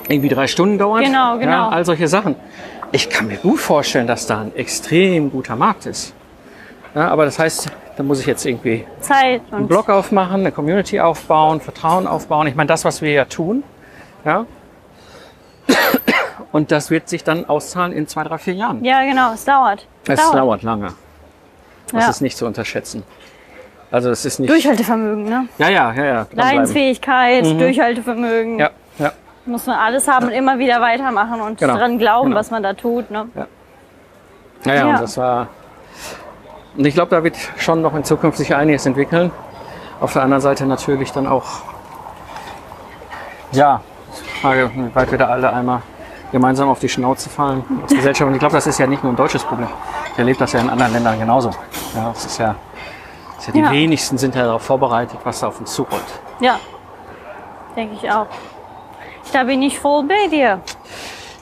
irgendwie drei Stunden dauert. Genau, genau. Ja, all solche Sachen. Ich kann mir gut vorstellen, dass da ein extrem guter Markt ist. Ja, aber das heißt, da muss ich jetzt irgendwie Zeit einen und Blog aufmachen, eine Community aufbauen, Vertrauen aufbauen. Ich meine, das, was wir ja tun. Ja. Und das wird sich dann auszahlen in zwei, drei, vier Jahren. ja, genau, es dauert. Es dauert lange. Das Ja. ist nicht zu unterschätzen. Also es ist nicht. Durchhaltevermögen, ne? Ja, ja, ja, ja. Leidensfähigkeit, Durchhaltevermögen. Ja, ja. Muss man alles haben und immer wieder weitermachen und Genau, dran glauben, genau. was man da tut. Ne? Ja, ja, Ja. und das war. Und ich glaube, da wird schon noch in Zukunft sich einiges entwickeln. Auf der anderen Seite natürlich dann auch. Ja, Frage, wie weit wir da alle einmal gemeinsam auf die Schnauze fallen *laughs* als Gesellschaft. Und ich glaube, das ist ja nicht nur ein deutsches Problem. Ich erlebe das ja in anderen Ländern genauso. Ja, das ist ja, das ist ja die Ja. wenigsten sind ja darauf vorbereitet, was da auf uns zukommt. Ja, denke ich auch. Da bin ich voll bei dir.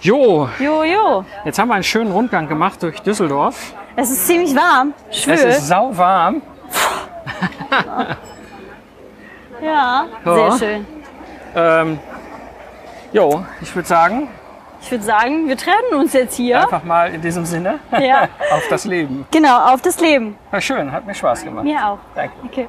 Jo, Jojo. jetzt haben wir einen schönen Rundgang gemacht durch Düsseldorf. Es ist ziemlich warm. Schwül. Es ist sauwarm. ja, *laughs* Ja. sehr schön. Ähm, jo, ich würde sagen, Ich würde sagen, wir trennen uns jetzt hier. einfach mal in diesem Sinne Ja. *laughs* auf das Leben. Genau, auf das Leben. War schön, hat mir Spaß gemacht. Mir auch. Danke. Okay.